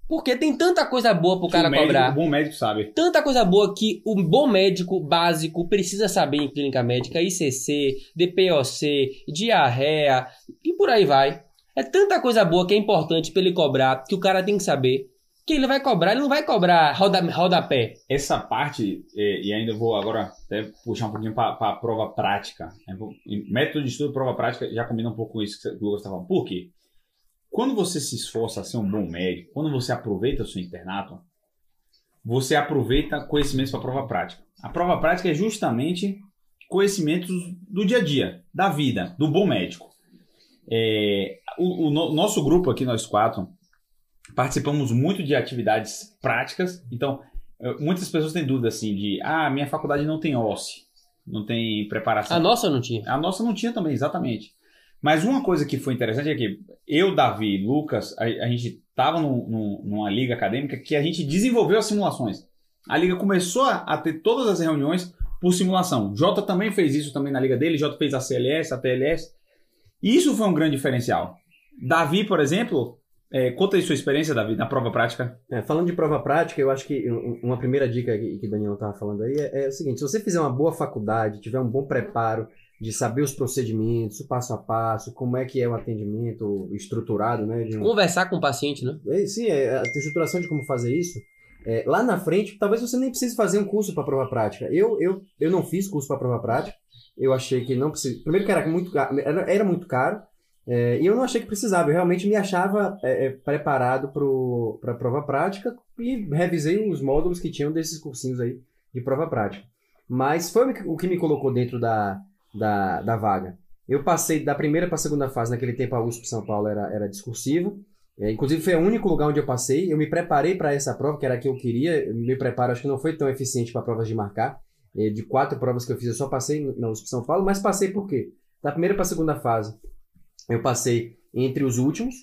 Porque tem tanta coisa boa pro cara o médico, cobrar O bom médico sabe. tanta coisa boa que o bom médico básico precisa saber em clínica médica, ICC, DPOC, diarreia e por aí vai. É tanta coisa boa que é importante pra ele cobrar, que o cara tem que saber. Que ele vai cobrar, ele não vai cobrar roda, rodapé. Essa parte, é, e ainda vou agora até puxar um pouquinho para a prova prática. em Método de estudo, prova prática, já combina um pouco com isso que o Lucas estava falando. Por quê? Quando você se esforça a ser um bom médico, quando você aproveita o seu internato, você aproveita conhecimentos para a prova prática. A prova prática é justamente conhecimentos do dia a dia, da vida, do bom médico. É, o, o no- nosso grupo aqui, nós quatro, participamos muito de atividades práticas. Então, muitas pessoas têm dúvida assim de, ah, minha faculdade não tem OSCE, não tem preparação. A nossa não tinha. A nossa não tinha também, exatamente. Mas uma coisa que foi interessante é que eu, Davi, Lucas, a, a gente estava numa liga acadêmica que a gente desenvolveu as simulações. A liga começou a, a ter todas as reuniões por simulação. Jota também fez isso também na liga dele, Jota fez a CLS, a TLS. E isso foi um grande diferencial. Davi, por exemplo, é, conta aí sua experiência, Davi, na prova prática. É, falando de prova prática, eu acho que um- uma primeira dica que, que o Daniel estava falando aí é, é o seguinte: se você fizer uma boa faculdade, tiver um bom preparo de saber os procedimentos, o passo a passo, como é que é o atendimento estruturado, né? Um, Conversar com o paciente, né? É, sim, é, a estruturação de como fazer isso. é, lá na frente, talvez você nem precise fazer um curso para prova prática. Eu, eu, eu não fiz curso para prova prática. Eu achei que não precisa. Primeiro que era muito caro, era, era muito caro. é, e eu não achei que precisava. Eu realmente me achava é, é, preparado para a prova prática e revisei os módulos que tinham desses cursinhos aí de prova prática. Mas foi o que me colocou dentro da, da, da vaga. Eu passei da primeira para a segunda fase, naquele tempo a USP São Paulo era, era discursiva. É, inclusive foi o único lugar onde eu passei. Eu me preparei para essa prova, que era a que eu queria. Eu me preparo, acho que não foi tão eficiente para provas de marcar. É, de quatro provas que eu fiz, eu só passei na USP São Paulo, mas passei por quê? Da primeira para a segunda fase, eu passei entre os últimos.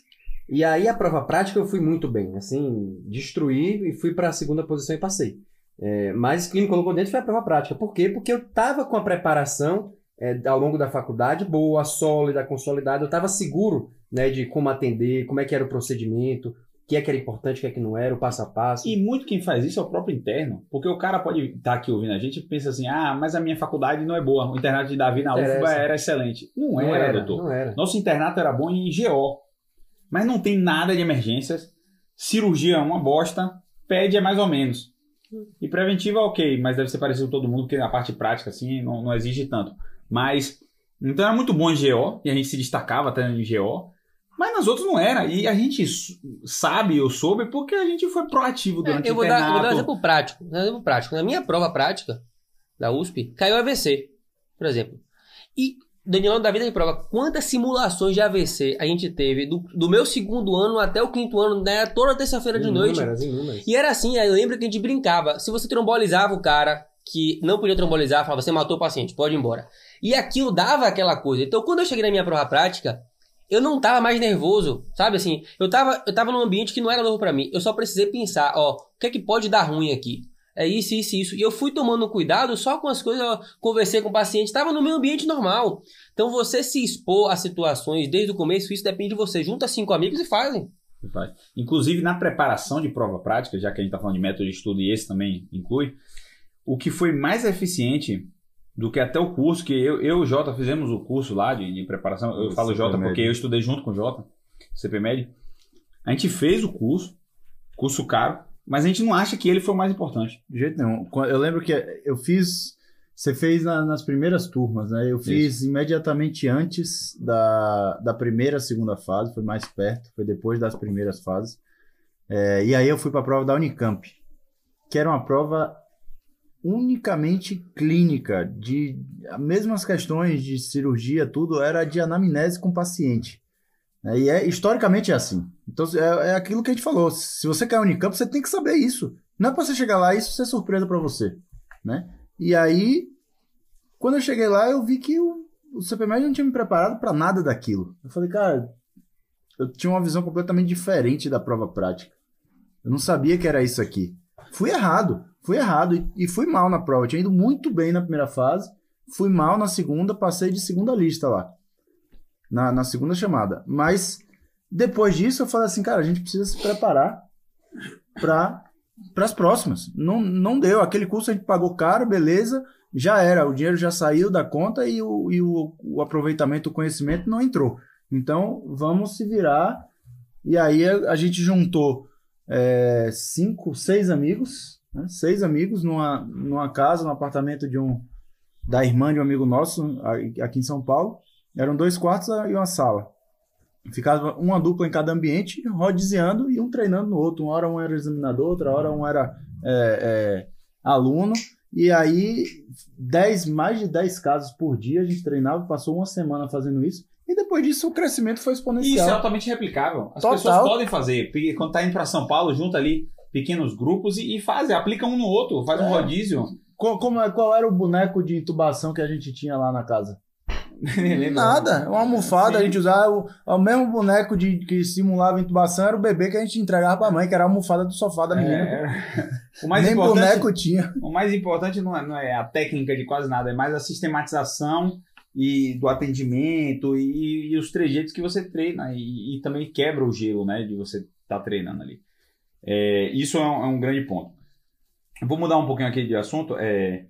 E aí a prova prática eu fui muito bem, assim, destruí e fui para a segunda posição e passei. É, mas o que me colocou dentro foi a prova prática. Por quê? Porque eu estava com a preparação é, ao longo da faculdade boa, sólida, consolidada. Eu estava seguro né, de como atender, como é que era o procedimento, o que é que era importante, o que é que não era, o passo a passo. E muito quem faz isso é o próprio interno. Porque o cara pode estar aqui ouvindo a gente e pensa assim: ah, mas a minha faculdade não é boa. O internato de Davi na UFBA era excelente. Não, não era, era, doutor. não era. Nosso internato era bom em GO. Mas não tem nada de emergências. Cirurgia é uma bosta. PED é mais ou menos. E preventiva, ok, mas deve ser parecido com todo mundo, porque na parte prática, assim, não, não exige tanto. Mas, então era muito bom em GO, e a gente se destacava até em GO. Mas nas outras não era. E a gente sabe, eu soube, porque a gente foi proativo durante É, eu o dar, eu vou dar um exemplo prático. Um exemplo prático. Na minha prova prática da USP, caiu AVC, por exemplo. E, Daniel, da vida de prova, quantas simulações de AVC a gente teve do, do meu segundo ano até o quinto ano, né, toda terça-feira de noite. Inúmeras, inúmeras. E era assim, eu lembro que a gente brincava. Se você trombolizava o cara que não podia trombolizar, falava, você matou o paciente, pode ir embora. E aquilo dava aquela coisa. Então, quando eu cheguei na minha prova prática, eu não tava mais nervoso, sabe assim? Eu tava, eu tava num ambiente que não era novo pra mim. Eu só precisei pensar, ó, o que é que pode dar ruim aqui? É isso, isso, isso. E eu fui tomando cuidado só com as coisas, eu conversei com o paciente, estava no meu ambiente normal. Então, você se expor a situações desde o começo, isso depende de você. Junta cinco amigos e fazem. Faz. Inclusive, na preparação de prova prática, já que a gente está falando de método de estudo e esse também inclui, o que foi mais eficiente do que até o curso, que eu, eu e o Jota fizemos o curso lá de, de preparação, eu Isso, falo Jota porque eu estudei junto com o Jota, CPMED. A gente fez o curso, curso caro, mas a gente não acha que ele foi o mais importante. De jeito nenhum. Eu lembro que eu fiz. Você fez na- nas primeiras turmas, né? Eu fiz imediatamente antes da, da primeira, segunda fase, foi mais perto, foi depois das primeiras fases. É, e aí eu fui para a prova da Unicamp, que era uma prova unicamente clínica, de as mesmas questões de cirurgia, tudo era de anamnese com paciente. né? E é, historicamente é assim. Então é, é aquilo que a gente falou. Se você quer Unicamp, você tem que saber isso. Não é para você chegar lá e isso ser surpresa para você, né? E aí, quando eu cheguei lá, eu vi que o, o CPMED não tinha me preparado para nada daquilo. Eu falei, cara, eu tinha uma visão completamente diferente da prova prática. Eu não sabia que era isso aqui. Fui errado, fui errado e, e fui mal na prova. Eu tinha ido muito bem na primeira fase, fui mal na segunda, passei de segunda lista lá, na, na segunda chamada. Mas depois disso eu falei assim, cara, a gente precisa se preparar para para as próximas. Não, não deu. Aquele curso a gente pagou caro, beleza, já era. O dinheiro já saiu da conta e o, e o, o aproveitamento, o conhecimento não entrou. Então, vamos se virar. E aí a, a gente juntou é, cinco, seis amigos, né? seis amigos numa, numa casa, num apartamento de um da irmã de um amigo nosso aqui em São Paulo. Eram dois quartos e uma sala. Ficava uma dupla em cada ambiente, rodiziando e um treinando no outro. Uma hora um era examinador, outra hora um era é, é, aluno. E aí, dez, mais de 10 casos por dia a gente treinava, passou uma semana fazendo isso. E depois disso o crescimento foi E isso é exponencial. altamente replicável. As Total. pessoas podem fazer. Quando tá indo para São Paulo, junta ali pequenos grupos e, e fazem, aplica um no outro, faz um É. rodízio. Co- como é- qual era o boneco de intubação que a gente tinha lá na casa? Nada, uma almofada, Sim. a gente usava o, o mesmo boneco de, que simulava intubação, era o bebê que a gente entregava pra mãe, que era a almofada do sofá da menina. É, o mais Nem importante, boneco tinha. O mais importante não é, não é a técnica de quase nada, é mais a sistematização e do atendimento e, e os trejeitos que você treina e, e também quebra o gelo, né, de você estar treinando ali. É, isso é um, é um grande ponto. Vou mudar um pouquinho aqui de assunto. É,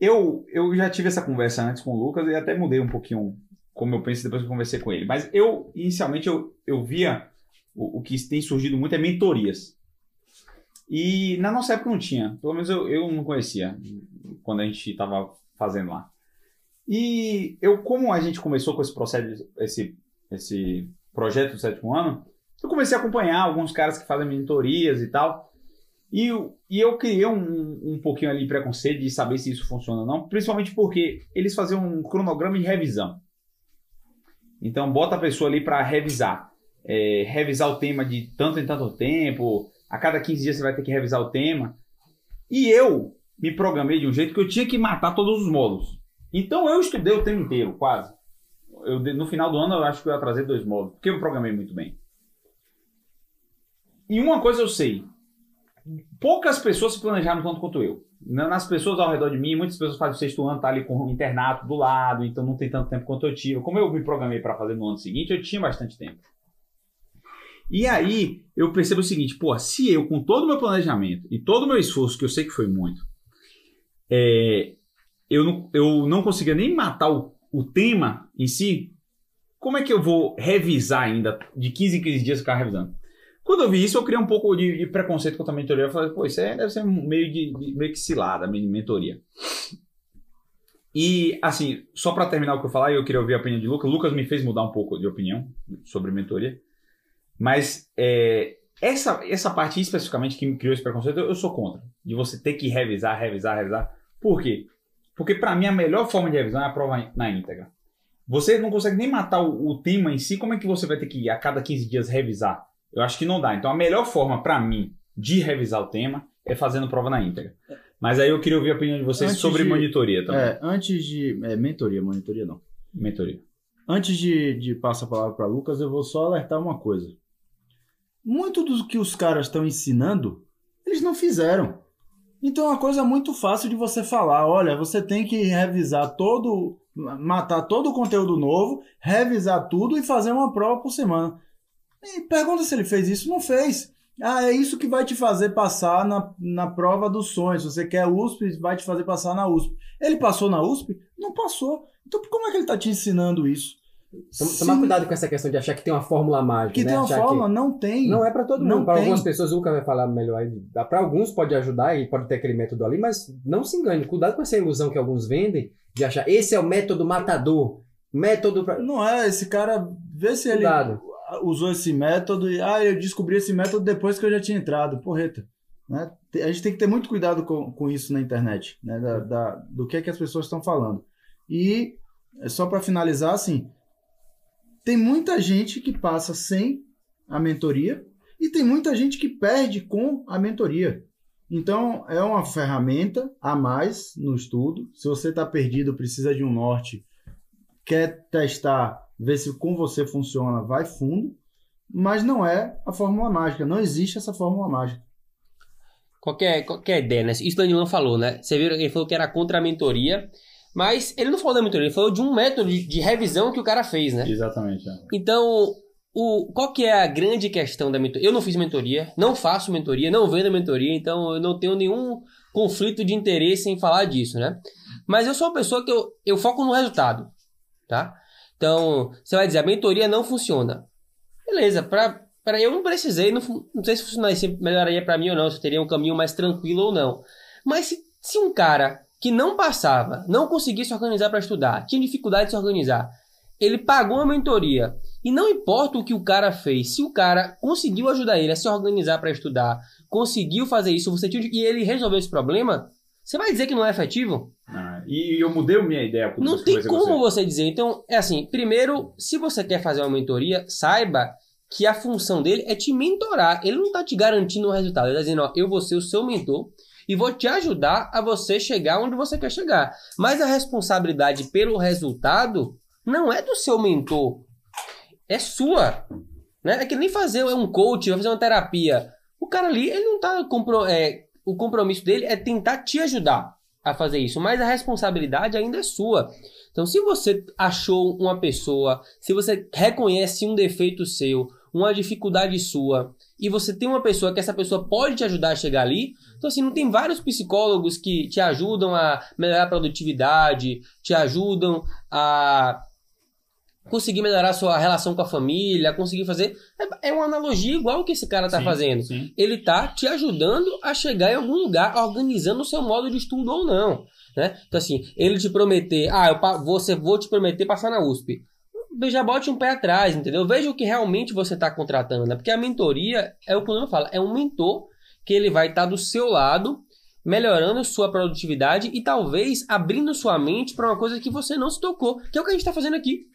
eu, eu já tive essa conversa antes com o Lucas e até mudei um pouquinho como eu penso depois que eu conversei com ele. Mas eu, inicialmente, eu, eu via o, o que tem surgido muito é mentorias. E na nossa época não tinha. Pelo menos eu, eu não conhecia quando a gente estava fazendo lá. E eu, como a gente começou com esse processo, esse, esse projeto do sétimo ano, eu comecei a acompanhar alguns caras que fazem mentorias e tal. E, eu- e eu criei um, um pouquinho ali preconceito de saber se isso funciona ou não, principalmente porque eles faziam um cronograma de revisão. Então, bota a pessoa ali para revisar. É, revisar o tema de tanto em tanto tempo, a cada 15 dias você vai ter que revisar o tema. E eu me programei de um jeito que eu tinha que matar todos os módulos. Então eu estudei o tema inteiro, quase. Eu, no final do ano eu acho que eu ia trazer dois módulos, porque eu me programei muito bem. E uma coisa eu sei: poucas pessoas se planejaram tanto quanto eu. Na- Nas pessoas ao redor de mim, muitas pessoas fazem o sexto ano, tá ali com o internato do lado, então não tem tanto tempo quanto eu tive. Como eu me programei para fazer no ano seguinte, eu tinha bastante tempo. E aí eu percebo o seguinte, pô, se eu com todo o meu planejamento e todo o meu esforço, que eu sei que foi muito, é, eu, não, eu não conseguia nem matar o, o tema em si, como é que eu vou revisar ainda de 15 em 15 dias ficar revisando? Quando eu vi isso, eu criei um pouco de, de preconceito contra a mentoria. Eu falei, pô, isso aí deve ser meio, de, de- meio que cilada, meio de mentoria. E, assim, só para terminar o que eu falar, eu queria ouvir a opinião de Lucas. Lucas me fez mudar um pouco de opinião sobre mentoria. Mas é, essa, essa parte especificamente que me criou esse preconceito, eu, eu sou contra. De você ter que revisar, revisar, revisar. Por quê? Porque para mim a melhor forma de revisão é a prova na íntegra. Você não consegue nem matar o, o tema em si, como é que você vai ter que a cada 15 dias revisar? Eu acho que não dá. Então a melhor forma para mim de revisar o tema é fazendo prova na íntegra. Mas aí eu queria ouvir a opinião de vocês Antes sobre de- monitoria também. É, antes de. É, mentoria, monitoria não. Mentoria. Antes de, de passar a palavra para Lucas, eu vou só alertar uma coisa. Muito do que os caras estão ensinando, eles não fizeram. Então é uma coisa muito fácil de você falar. Olha, você tem que revisar todo, matar todo o conteúdo novo, revisar tudo e fazer uma prova por semana. E pergunta se ele fez isso. Não fez. Ah, é isso que vai te fazer passar na, na prova dos sonhos. Você quer USP, vai te fazer passar na USP. Ele passou na USP? Não passou. Então como é que ele está te ensinando isso? Tomar cuidado com essa questão de achar que tem uma fórmula mágica. Que né? tem uma Achar forma, não tem. Não é para todo mundo. Para algumas pessoas, o Luca vai falar melhor. Para alguns pode ajudar e pode ter aquele método ali, mas não se engane. Cuidado com essa ilusão que alguns vendem de achar esse é o método matador. Método pra... Não é, esse cara, vê se ele Cuidado. usou esse método e, ah, eu descobri esse método depois que eu já tinha entrado. Porreta. Né? A gente tem que ter muito cuidado com, com isso na internet, né? Da, da- do que é que as pessoas estão falando. E, só para finalizar, assim, tem muita gente que passa sem a mentoria e tem muita gente que perde com a mentoria. Então, é uma ferramenta a mais no estudo. Se você está perdido, precisa de um norte, quer testar, ver se com você funciona, vai fundo. Mas não é a fórmula mágica. Não existe essa fórmula mágica. Qualquer, qualquer ideia, né? Isso Danilão falou, né? Você viu, ele falou que era contra a mentoria, mas ele não falou da mentoria, ele falou de um método de, revisão que o cara fez, né? Exatamente. é. Então, o, qual que é a grande questão da mentoria? Eu não fiz mentoria, não faço mentoria, não vendo mentoria, então eu não tenho nenhum conflito de interesse em falar disso, né? Mas eu sou uma pessoa que eu, eu foco no resultado, tá? Então, você vai dizer, a mentoria não funciona. Beleza, pra, pra eu não precisei, não, não sei se funcionaria, se melhoraria pra mim ou não, se eu teria um caminho mais tranquilo ou não. Mas se, se um cara que não passava, não conseguia se organizar para estudar, tinha dificuldade de se organizar, ele pagou uma mentoria e não importa o que o cara fez, se o cara conseguiu ajudar ele a se organizar para estudar, conseguiu fazer isso, você tinha, e ele resolveu esse problema, você vai dizer que não é efetivo? Ah, e eu mudei a minha ideia. Não tem como você. você dizer. Então, é assim, primeiro, se você quer fazer uma mentoria, saiba que a função dele é te mentorar. Ele não está te garantindo um resultado. Ele está dizendo, ó, eu vou ser o seu mentor e vou te ajudar a você chegar onde você quer chegar. Mas a responsabilidade pelo resultado não é do seu mentor, é sua. Né? É que nem fazer um coach, vai fazer uma terapia. O cara ali, ele não tá. Compro é, o compromisso dele é tentar te ajudar a fazer isso, mas a responsabilidade ainda é sua. Então, se você achou uma pessoa, se você reconhece um defeito seu, uma dificuldade sua, e você tem uma pessoa que essa pessoa pode te ajudar a chegar ali, então assim, não tem vários psicólogos que te ajudam a melhorar a produtividade, te ajudam a conseguir melhorar a sua relação com a família, conseguir fazer. É é uma analogia igual que esse cara tá Sim, fazendo. Sim. Ele tá te ajudando a chegar em algum lugar, organizando o seu modo de estudo ou não. Né? Então, assim, ele te prometer, ah, eu você vou te prometer passar na USP. Já bote um pé atrás, entendeu? Veja o que realmente você está contratando, né? Porque a mentoria, é o que o nome fala, é um mentor que ele vai estar do seu lado, melhorando sua produtividade e talvez abrindo sua mente para uma coisa que você não se tocou, que é o que a gente está fazendo aqui.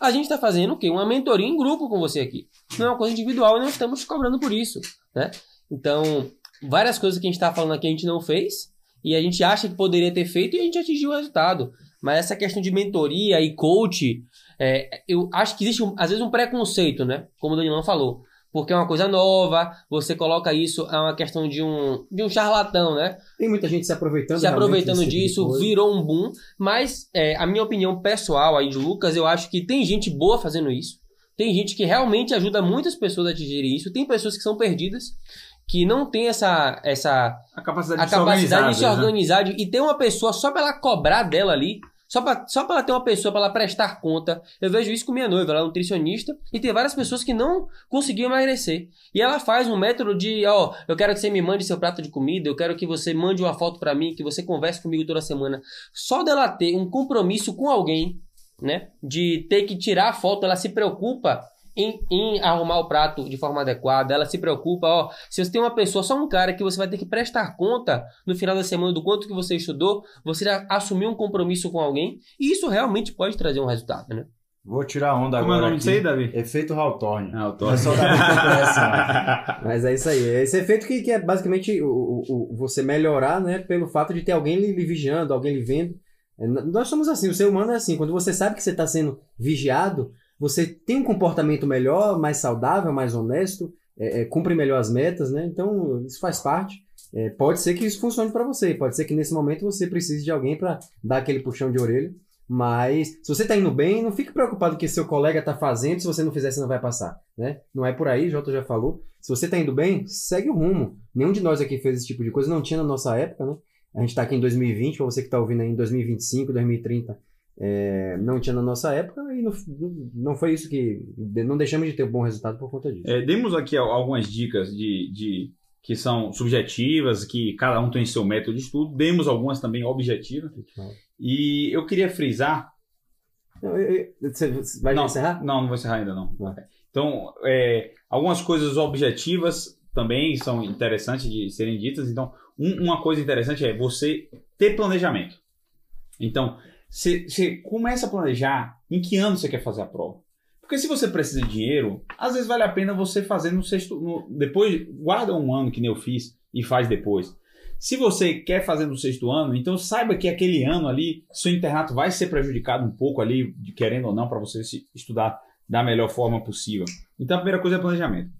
A gente está fazendo o quê? Uma mentoria em grupo com você aqui. Não é uma coisa individual e não estamos te cobrando por isso, né? Então, várias coisas que a gente está falando aqui a gente não fez e a gente acha que poderia ter feito e a gente atingiu o resultado. Mas essa questão de mentoria e coach, é, eu acho que existe, às vezes, um preconceito, né? Como o Danilão falou. Porque é uma coisa nova, você coloca isso, é uma questão de um, de um charlatão, né? Tem muita gente se aproveitando se aproveitando tipo disso, coisa. virou um boom. Mas é, a minha opinião pessoal aí de Lucas, eu acho que tem gente boa fazendo isso. Tem gente que realmente ajuda muitas pessoas a atingirem isso. Tem pessoas que são perdidas, que não tem essa, essa A capacidade a de se capacidade de se organizar, né? de- e ter uma pessoa só pra ela cobrar dela ali. Só pra, só pra ela ter uma pessoa pra ela prestar conta. Eu vejo isso com minha noiva, ela é nutricionista, e tem várias pessoas que não conseguiam emagrecer. E ela faz um método de, ó, eu quero que você me mande seu prato de comida, eu quero que você mande uma foto pra mim, que você converse comigo toda semana. Só dela ter um compromisso com alguém, né? De ter que tirar a foto, ela se preocupa em, em arrumar o prato de forma adequada, ela se preocupa, ó, se você tem uma pessoa, só um cara que você vai ter que prestar conta no final da semana do quanto que você estudou, você já assumiu um compromisso com alguém, e isso realmente pode trazer um resultado, né? Vou tirar onda Como é o agora. nome disso aí, Davi? Efeito Hawthorne. Ah. Não é só Davi. Mas é isso aí. Esse efeito que, que é basicamente o, o- o- você melhorar, né? Pelo fato de ter alguém lhe, lhe vigiando, alguém lhe vendo. É, nós somos assim, o ser humano é assim. Quando você sabe que você está sendo vigiado, você tem um comportamento melhor, mais saudável, mais honesto, é, é, cumpre melhor as metas, né? Então, isso faz parte. É, pode ser que isso funcione para você. Pode ser que nesse momento você precise de alguém para dar aquele puxão de orelha. Mas se você está indo bem, não fique preocupado o que seu colega está fazendo. Se você não fizer, você não vai passar. Né? Não é por aí, Jota já falou. Se você está indo bem, segue o rumo. Nenhum de nós aqui fez esse tipo de coisa, não tinha na nossa época, né? A gente está aqui em 2020, para você que está ouvindo aí em 2025, 2030, é, não tinha na nossa época e não, não foi isso que. Não deixamos de ter um bom resultado por conta disso. É, demos aqui algumas dicas de, de que são subjetivas, que cada um tem seu método de estudo. Demos algumas também objetivas. E eu queria frisar. Não, eu, eu, você vai não, encerrar? Não, não vou encerrar ainda não. Então, é, algumas coisas objetivas também são interessantes de serem ditas. Então, um, uma coisa interessante é você ter planejamento. Então, você começa a planejar em que ano você quer fazer a prova. Porque se você precisa de dinheiro, às vezes vale a pena você fazer no sexto. No, depois, guarda um ano que nem eu fiz e faz depois. Se você quer fazer no sexto ano, então saiba que aquele ano ali, seu internato vai ser prejudicado um pouco ali, querendo ou não, para você se estudar da melhor forma possível. Então a primeira coisa é planejamento.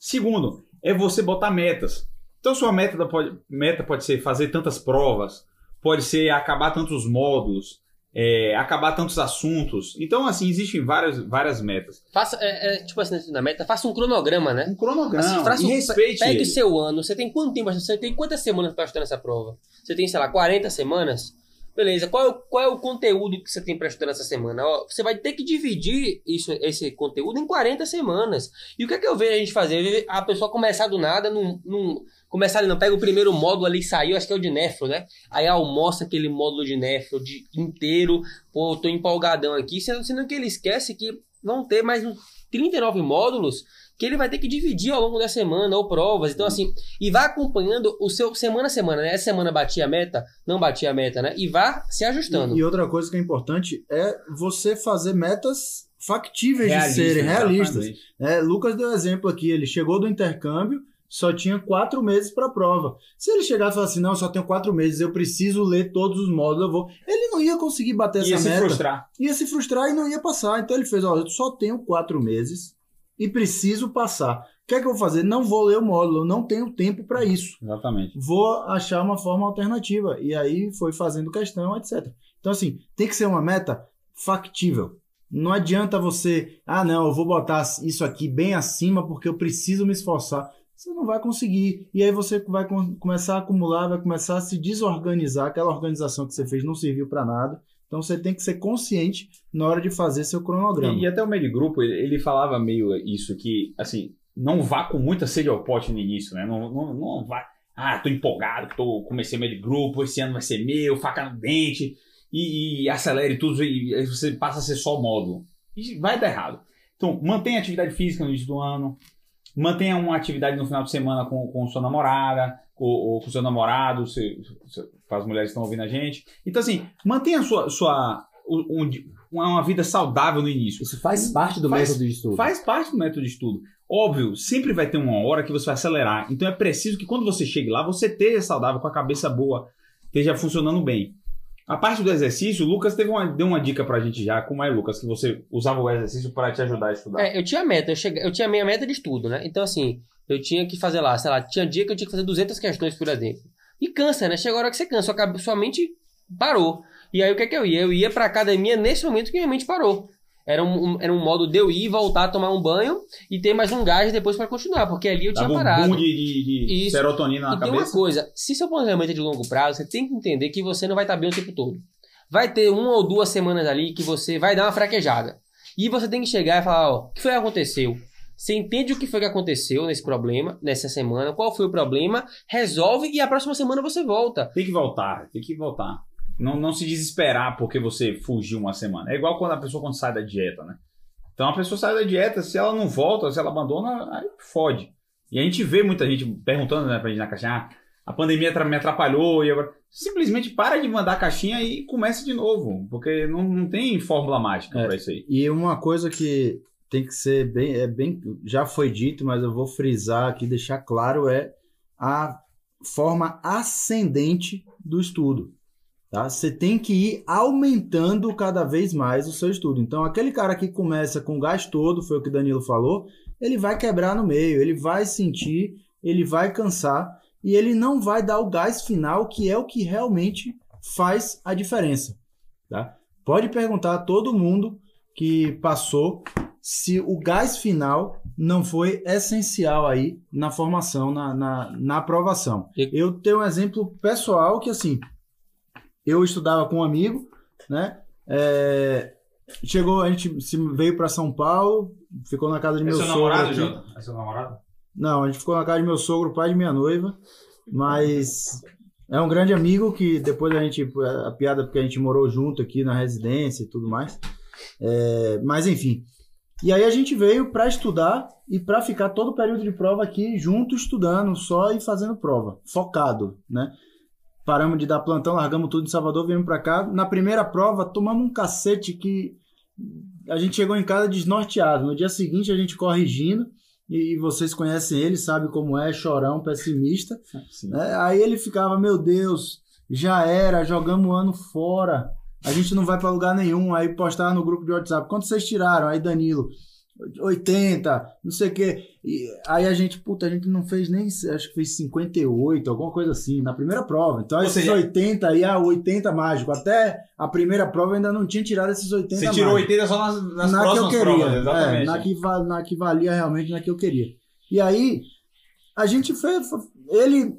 Segundo, é você botar metas. Então sua meta pode, meta pode ser fazer tantas provas, pode ser acabar tantos módulos, é, acabar tantos assuntos. Então, assim, existem várias, várias metas. Faça, é, é, tipo assim, na meta, faça um cronograma, né? Um cronograma. Assim, faça um, respeite. Pegue o seu ano. Você tem quanto tempo? Você tem quantas semanas para estudar nessa prova? Você tem, sei lá, 40 semanas? Beleza, qual é, o, qual é o conteúdo que você tem para estudar nessa semana? Ó, você vai ter que dividir isso, esse conteúdo em 40 semanas. E o que é que eu vejo a gente fazer? A pessoa começar do nada num, num começar ali, não, pega o primeiro módulo ali, saiu, acho que é o de Nefro, né? Aí almoça aquele módulo de Nefro de inteiro, pô, tô empolgadão aqui, sendo, sendo que ele esquece que vão ter mais 39 módulos que ele vai ter que dividir ao longo da semana ou provas. Então, assim, e vá acompanhando o seu semana a semana, né? Essa semana batia a meta, não batia a meta, né? E vá se ajustando. E, e outra coisa que é importante é você fazer metas factíveis Realista, de serem realistas. É, Lucas deu exemplo aqui, ele chegou do intercâmbio só tinha quatro meses para a prova. Se ele chegar e falar assim, não, eu só tenho quatro meses, eu preciso ler todos os módulos, eu vou. Ele não ia conseguir bater ia essa meta. Ia se frustrar. Ia se frustrar e não ia passar. Então ele fez, ó, eu só tenho quatro meses e preciso passar. O que é que eu vou fazer? Não vou ler o módulo, eu não tenho tempo para isso. Exatamente. Vou achar uma forma alternativa. E aí foi fazendo questão, etc. Então, assim, tem que ser uma meta factível. Não adianta você, ah, não, eu vou botar isso aqui bem acima porque eu preciso me esforçar você não vai conseguir. E aí você vai começar a acumular, vai começar a se desorganizar. Aquela organização que você fez não serviu para nada. Então você tem que ser consciente na hora de fazer seu cronograma. E, e até o meio grupo, ele, ele, falava meio isso, que assim, não vá com muita sede ao pote no início, né? Não, não, não vá. Ah, tô empolgado, tô, comecei meio grupo, esse ano vai ser meu, faca no dente, e, e acelere tudo, e aí você passa a ser só módulo. E vai dar errado. Então, mantenha atividade física no início do ano, Mantenha uma atividade no final de semana com, com sua namorada, ou, ou com seu namorado, se, se, as mulheres estão ouvindo a gente. Então, assim, mantenha sua, sua um, uma vida saudável no início. Isso faz parte do faz, método de estudo. Faz parte do método de estudo. Óbvio, sempre vai ter uma hora que você vai acelerar. Então é preciso que quando você chegue lá, você esteja saudável, com a cabeça boa, esteja funcionando bem. A parte do exercício, o Lucas teve uma, deu uma dica pra gente já. Como é, Lucas, que você usava o exercício para te ajudar a estudar? É, eu tinha meta, eu, cheguei, eu tinha minha meta de estudo, né? Então, assim, eu tinha que fazer lá, sei lá, tinha dia que eu tinha que fazer 200 questões, por exemplo. E cansa, né? Chega a hora que você cansa, sua, sua mente parou. E aí o que é que eu ia? Eu ia pra academia nesse momento que minha mente parou. Era um, era um modo de eu ir, voltar a tomar um banho e ter mais um gás depois para continuar, porque ali eu tinha parado. Um de, de, de serotonina na e cabeça. tem uma coisa, se seu planejamento é de longo prazo, você tem que entender que você não vai estar bem o tempo todo. Vai ter uma ou duas semanas ali que você vai dar uma fraquejada. E você tem que chegar e falar, ó, o que foi que aconteceu? Você entende o que foi que aconteceu nesse problema, nessa semana, qual foi o problema, resolve e a próxima semana você volta. Tem que voltar, tem que voltar. Não, não se desesperar porque você fugiu uma semana. É igual quando a pessoa quando sai da dieta, né? Então a pessoa sai da dieta, se ela não volta, se ela abandona, aí fode. E a gente vê muita gente perguntando né, pra gente na caixinha, ah, a pandemia me atrapalhou e agora. Simplesmente para de mandar a caixinha e começa de novo, porque não, não tem fórmula mágica é, para isso aí. E uma coisa que tem que ser bem, é bem, já foi dito, mas eu vou frisar aqui, deixar claro, é a forma ascendente do estudo. Tá? Você tem que ir aumentando cada vez mais o seu estudo. Então, aquele cara que começa com o gás todo, foi o que o Danilo falou, ele vai quebrar no meio, ele vai sentir, ele vai cansar e ele não vai dar o gás final, que é o que realmente faz a diferença. Tá? Pode perguntar a todo mundo que passou se o gás final não foi essencial aí na formação, na, na, na aprovação. Eu tenho um exemplo pessoal que, assim, eu estudava com um amigo, né? É, chegou, a gente se veio pra São Paulo, ficou na casa de É meu seu sogro. namorado, aqui. É seu namorado? Não, a gente ficou na casa de meu sogro, pai de minha noiva, mas é um grande amigo que depois a gente, a piada porque a gente morou junto aqui na residência e tudo mais. É, mas enfim. E aí a gente veio para estudar e para ficar todo o período de prova aqui junto estudando só e fazendo prova, focado, né? Paramos de dar plantão, largamos tudo em Salvador, viemos para cá. Na primeira prova, tomamos um cacete que a gente chegou em casa desnorteado. No dia seguinte, a gente corrigindo, e vocês conhecem ele, sabem como é, chorão, pessimista. Sim. né? Aí ele ficava, meu Deus, já era, jogamos o ano fora. A gente não vai para lugar nenhum. Aí postava no grupo de WhatsApp. Quanto vocês tiraram? Aí Danilo, 80, não sei o quê. E aí a gente, puta, a gente não fez nem, acho que fez 58, alguma coisa assim, na primeira prova. Então Ou esses seja- 80 aí, ah, 80 mágico. Até a primeira prova eu ainda não tinha tirado esses 80 Você tirou mágico 80 só nas, nas na que eu próximas queria. provas, exatamente. É, na, que na que valia realmente na que eu queria. E aí, a gente fez. Ele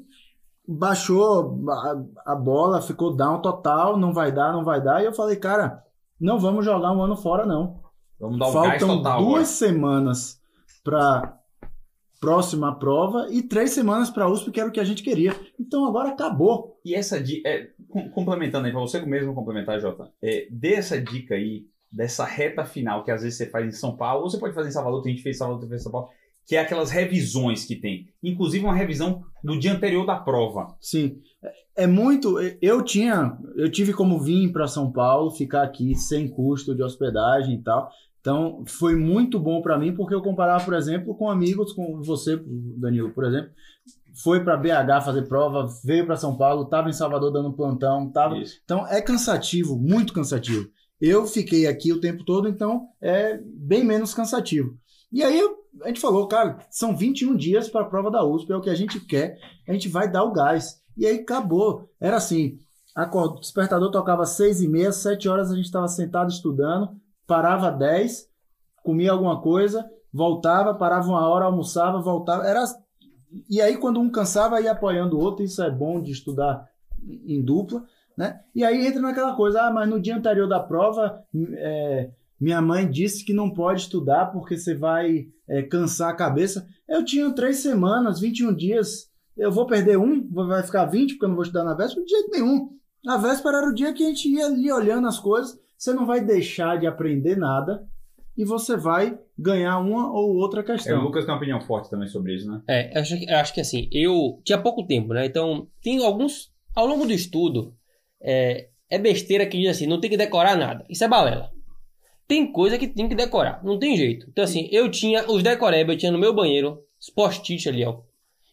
baixou a, a bola, ficou down total, não vai dar, não vai dar. E eu falei, cara, não vamos jogar um ano fora, não. Vamos dar o gás Faltam total duas agora. semanas para próxima prova e três semanas para USP, que era o que a gente queria. Então agora acabou. E essa dica, é, com- complementando aí, pra você mesmo complementar, Jota, é, dê essa dica aí, dessa reta final que às vezes você faz em São Paulo, ou você pode fazer em Salvador, tem gente que fez em Salvador, gente que fez em São Paulo, que é aquelas revisões que tem. Inclusive uma revisão no dia anterior da prova. Sim, é é muito. Eu tinha, eu tive como vir para São Paulo, ficar aqui sem custo de hospedagem e tal. Então foi muito bom para mim porque eu comparava, por exemplo, com amigos, com você, Danilo, por exemplo, foi para BH fazer prova, veio para São Paulo, estava em Salvador dando plantão, tava. Isso. Então é cansativo, muito cansativo. Eu fiquei aqui o tempo todo, então é bem menos cansativo. E aí a gente falou, cara, são 21 dias para a prova da USP, é o que a gente quer, a gente vai dar o gás. E aí acabou. Era assim, acord- o despertador tocava às 6 e meia, 7 horas a gente estava sentado estudando, parava 10, comia alguma coisa, voltava, parava uma hora, almoçava, voltava. Era... E aí quando um cansava, ia apoiando o outro, isso é bom de estudar em dupla. Né? E aí entra naquela coisa, ah, mas no dia anterior da prova, é, minha mãe disse que não pode estudar porque você vai é, cansar a cabeça. Eu tinha três semanas, 21 dias, eu vou perder um, vai ficar 20 porque eu não vou estudar na véspera? De jeito nenhum. A véspera era o dia que a gente ia ali olhando as coisas, você não vai deixar de aprender nada e você vai ganhar uma ou outra É, o questão. Lucas tem uma opinião forte também sobre isso, né? É, eu acho, acho que assim, eu tinha pouco tempo, né? Então, tem alguns. Ao longo do estudo, é, é besteira que diz assim, não tem que decorar nada. Isso é balela. Tem coisa que tem que decorar, não tem jeito. Então, assim, eu tinha os decoreba, eu tinha no meu banheiro, os post-it ali, ó.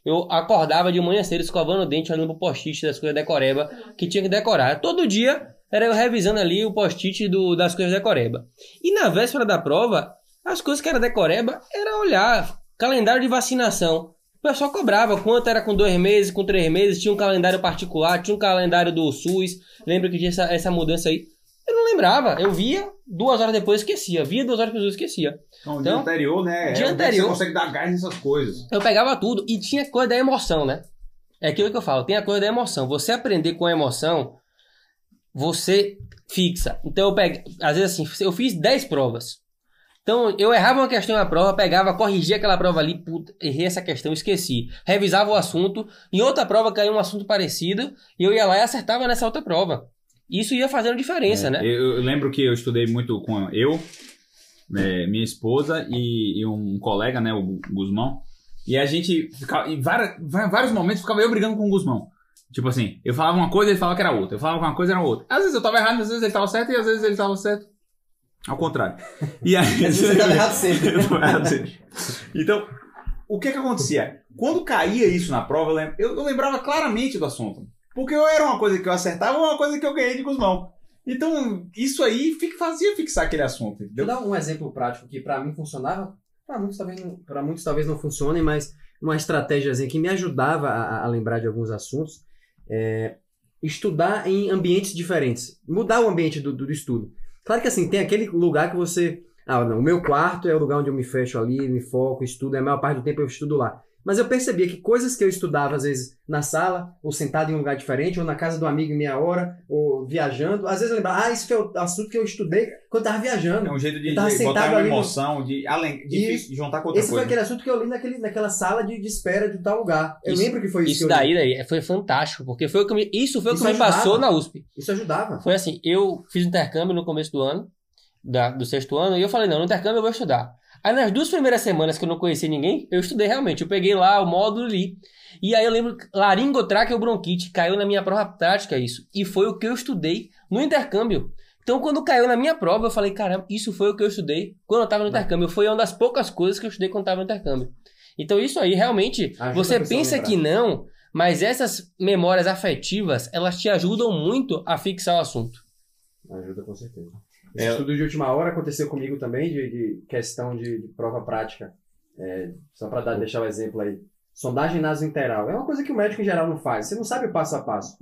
Eu acordava de manhã cedo escovando o dente, olhando pro post-it das coisas decoreba que tinha que decorar. Todo dia era eu revisando ali o post-it das coisas decoreba. E na véspera da prova, as coisas que era decoreba era olhar calendário de vacinação. O pessoal cobrava quanto era com dois meses, com três meses, tinha um calendário particular, tinha um calendário do SUS. Lembra que tinha essa, essa mudança aí? Eu não lembrava. Eu via, duas horas depois esquecia. Via duas horas depois esquecia. Então, o dia Então, anterior, né? dia é onde anterior- Você consegue dar gás nessas coisas. Eu pegava tudo e tinha coisa da emoção, né? É aquilo que eu falo, tem a coisa da emoção. Você aprender com a emoção, você fixa. Então eu peguei, às vezes assim, eu fiz 10 provas. Então eu errava uma questão na prova, pegava, corrigia aquela prova ali, puta, errei essa questão, esqueci. Revisava o assunto, em outra prova caiu um assunto parecido, e eu ia lá e acertava nessa outra prova. Isso ia fazendo diferença, É, né? Eu, eu lembro que eu estudei muito com eu, é, minha esposa e, e um colega, né, o Guzmão. E a gente ficava, em vários momentos ficava eu brigando com o Guzmão. Tipo assim, eu falava uma coisa, ele falava que era outra. Eu falava uma coisa, era outra. Às vezes eu tava errado, às vezes ele tava certo e às vezes ele tava certo. Ao contrário. E aí, Você tá errado sempre. Eu errado sempre. Então, o que que acontecia? Quando caía isso na prova, eu, eu- eu lembrava claramente do assunto. Porque ou era uma coisa que eu acertava ou uma coisa que eu ganhei de Guzmão. Então, isso aí fazia fixar aquele assunto, Vou dar um exemplo prático que pra mim funcionava. Pra muitos talvez não, muitos talvez não funcione, mas uma estratégiazinha que me ajudava a, a lembrar de alguns assuntos é estudar em ambientes diferentes, mudar o ambiente do, do, do estudo. Claro que assim tem aquele lugar que você, ah, não, o meu quarto é o lugar onde eu me fecho ali, me foco, estudo, e a maior parte do tempo eu estudo lá. Mas eu percebia que coisas que eu estudava, às vezes, na sala, ou sentado em um lugar diferente, ou na casa do amigo em meia hora, ou viajando, às vezes eu lembrava, ah, isso foi o assunto que eu estudei quando eu tava viajando. É um jeito de, Eu tava de botar sentado uma ali no- emoção, de, além, de, de juntar com outra Esse foi coisa. aquele assunto que eu li naquele, naquela sala de, de espera de tal lugar. Eu Isso- lembro que foi isso, Isso que eu li. daí, daí foi fantástico, porque foi o que me, isso foi o que Isso me ajudava. passou na USP. Isso ajudava. Foi assim, eu fiz intercâmbio no começo do ano, da- do sexto ano, e eu falei, não, no intercâmbio eu vou estudar. Aí nas duas primeiras semanas que eu não conhecia ninguém, eu estudei realmente. Eu peguei lá o módulo e li. E aí eu lembro, que laringotraqueobronquite, caiu na minha prova prática isso. E foi o que eu estudei no intercâmbio. Então quando caiu na minha prova, eu falei, caramba, isso foi o que eu estudei quando eu estava no intercâmbio. Foi uma das poucas coisas que eu estudei quando estava no intercâmbio. Então isso aí, realmente, Ajuda você pensa que não, mas essas memórias afetivas, elas te ajudam muito a fixar o assunto. Ajuda com certeza. Esse É. estudo de última hora aconteceu comigo também, de, de questão de, de prova prática. É, só para deixar o exemplo aí. Sondagem nasointeral. É uma coisa que o médico em geral não faz. Você não sabe o passo a passo.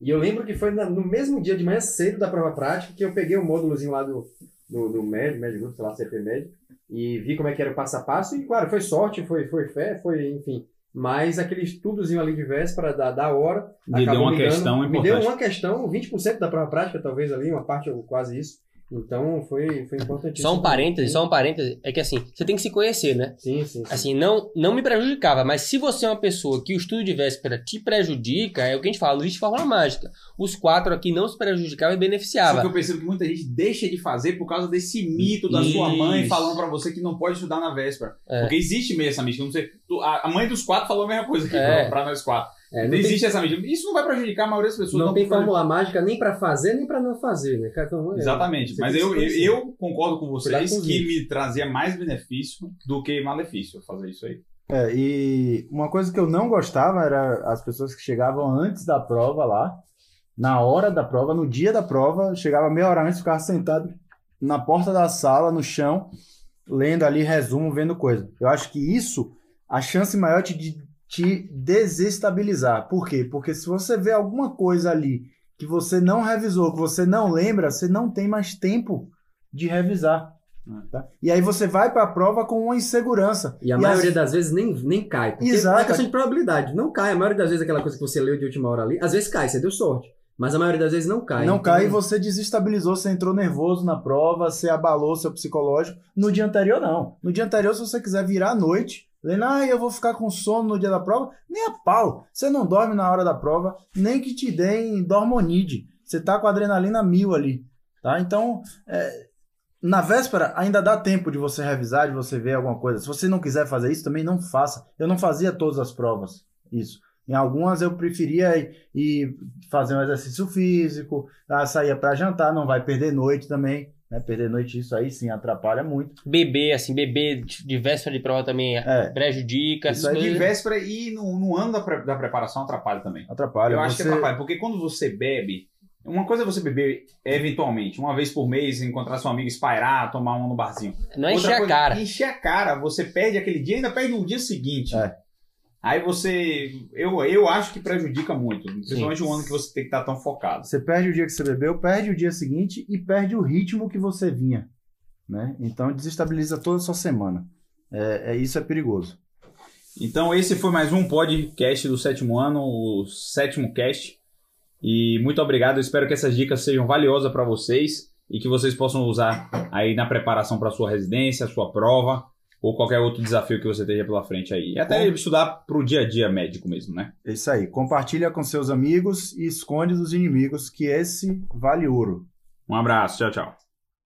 E eu lembro que foi no mesmo dia de manhã cedo da prova prática que eu peguei o módulozinho lá do, do, do médio, médio grupo, sei lá, CP médio, e vi como é que era o passo a passo. E claro, foi sorte, foi, foi fé, foi, enfim. Mas aquele estudozinho ali de véspera da, da hora. Me deu uma me dando- questão Me importante. deu uma questão, 20% da prova prática, talvez ali, uma parte ou quase isso. Então foi, foi importantíssimo. Só um parêntese, só um parêntese, é que assim, você tem que se conhecer, né? Sim, sim. sim. Assim, não, não me prejudicava, mas se você é uma pessoa que o estudo de véspera te prejudica, é o que a gente fala, não existe fórmula mágica. Os quatro aqui não se prejudicavam e Só que beneficiavam. eu percebo que muita gente deixa de fazer por causa desse mito da sua Isso. mãe falando pra você que não pode estudar na véspera. É. Porque existe mesmo essa mística. Não sei, a, mãe dos quatro falou a mesma coisa que É. pra, pra nós quatro. É, não não tem, existe essa mística. Isso não vai prejudicar a maioria das pessoas. não tem vai- fórmula mágica nem pra fazer, nem pra não fazer, né? Um é- Exatamente. Mas tem eu, eu, eu concordo com vocês com que me trazia mais benefício do que malefício fazer isso aí. É, e uma coisa que eu não gostava era as pessoas que chegavam antes da prova lá, na hora da prova, no dia da prova, chegava meia hora antes, ficava sentado na porta da sala, no chão, lendo ali resumo, vendo coisa. Eu acho que isso, a chance maior de te desestabilizar. Por quê? Porque se você vê alguma coisa ali que você não revisou, que você não lembra, você não tem mais tempo de revisar. Tá? E aí você vai para a prova com uma insegurança. E a as- maioria das vezes nem, nem cai. Porque Exato. é questão de probabilidade. Não cai. A maioria das vezes aquela coisa que você leu de última hora ali, às vezes cai, você deu sorte. Mas a maioria das vezes não cai. Não Então, cai e você desestabilizou, você entrou nervoso na prova, você abalou seu psicológico. No dia anterior, não. No dia anterior, se você quiser virar à noite, lendo, ah, eu vou ficar com sono no dia da prova, nem a pau. Você não dorme na hora da prova, nem que te deem dormonide. Você tá com adrenalina mil ali, tá? Então, é, na véspera, ainda dá tempo de você revisar, de você ver alguma coisa. Se você não quiser fazer isso, também não faça. Eu não fazia todas as provas, isso. Em algumas eu preferia ir, fazer um exercício físico, ah, saía para jantar, não vai perder noite também. Né? Perder noite, isso aí sim atrapalha muito. Beber, assim, beber de véspera de prova também É. prejudica. Isso aí De véspera e no, no ano da, pre- da preparação atrapalha também. Atrapalha. eu acho que Você- atrapalha, porque quando você bebe, uma coisa é você beber eventualmente, uma vez por mês, encontrar seu amigo, espairar, tomar um no barzinho. Não é Outra encher a cara. Encher a cara, você perde aquele dia, ainda perde no dia seguinte. É. Aí você. Eu, eu acho que prejudica muito. Principalmente o ano que você tem que estar tão focado. Você perde o dia que você bebeu, perde o dia seguinte e perde o ritmo que você vinha. Né? Então desestabiliza toda a sua semana. É, é- isso é perigoso. Então, esse foi mais um podcast do sétimo ano, o sétimo cast. E muito obrigado. Eu espero que essas dicas sejam valiosas para vocês e que vocês possam usar aí na preparação para sua residência, sua prova ou qualquer outro desafio que você esteja pela frente aí. E até estudar para o dia a dia médico mesmo, né? É isso aí. Compartilha com seus amigos e esconde dos inimigos que esse vale ouro. Um abraço, tchau, tchau.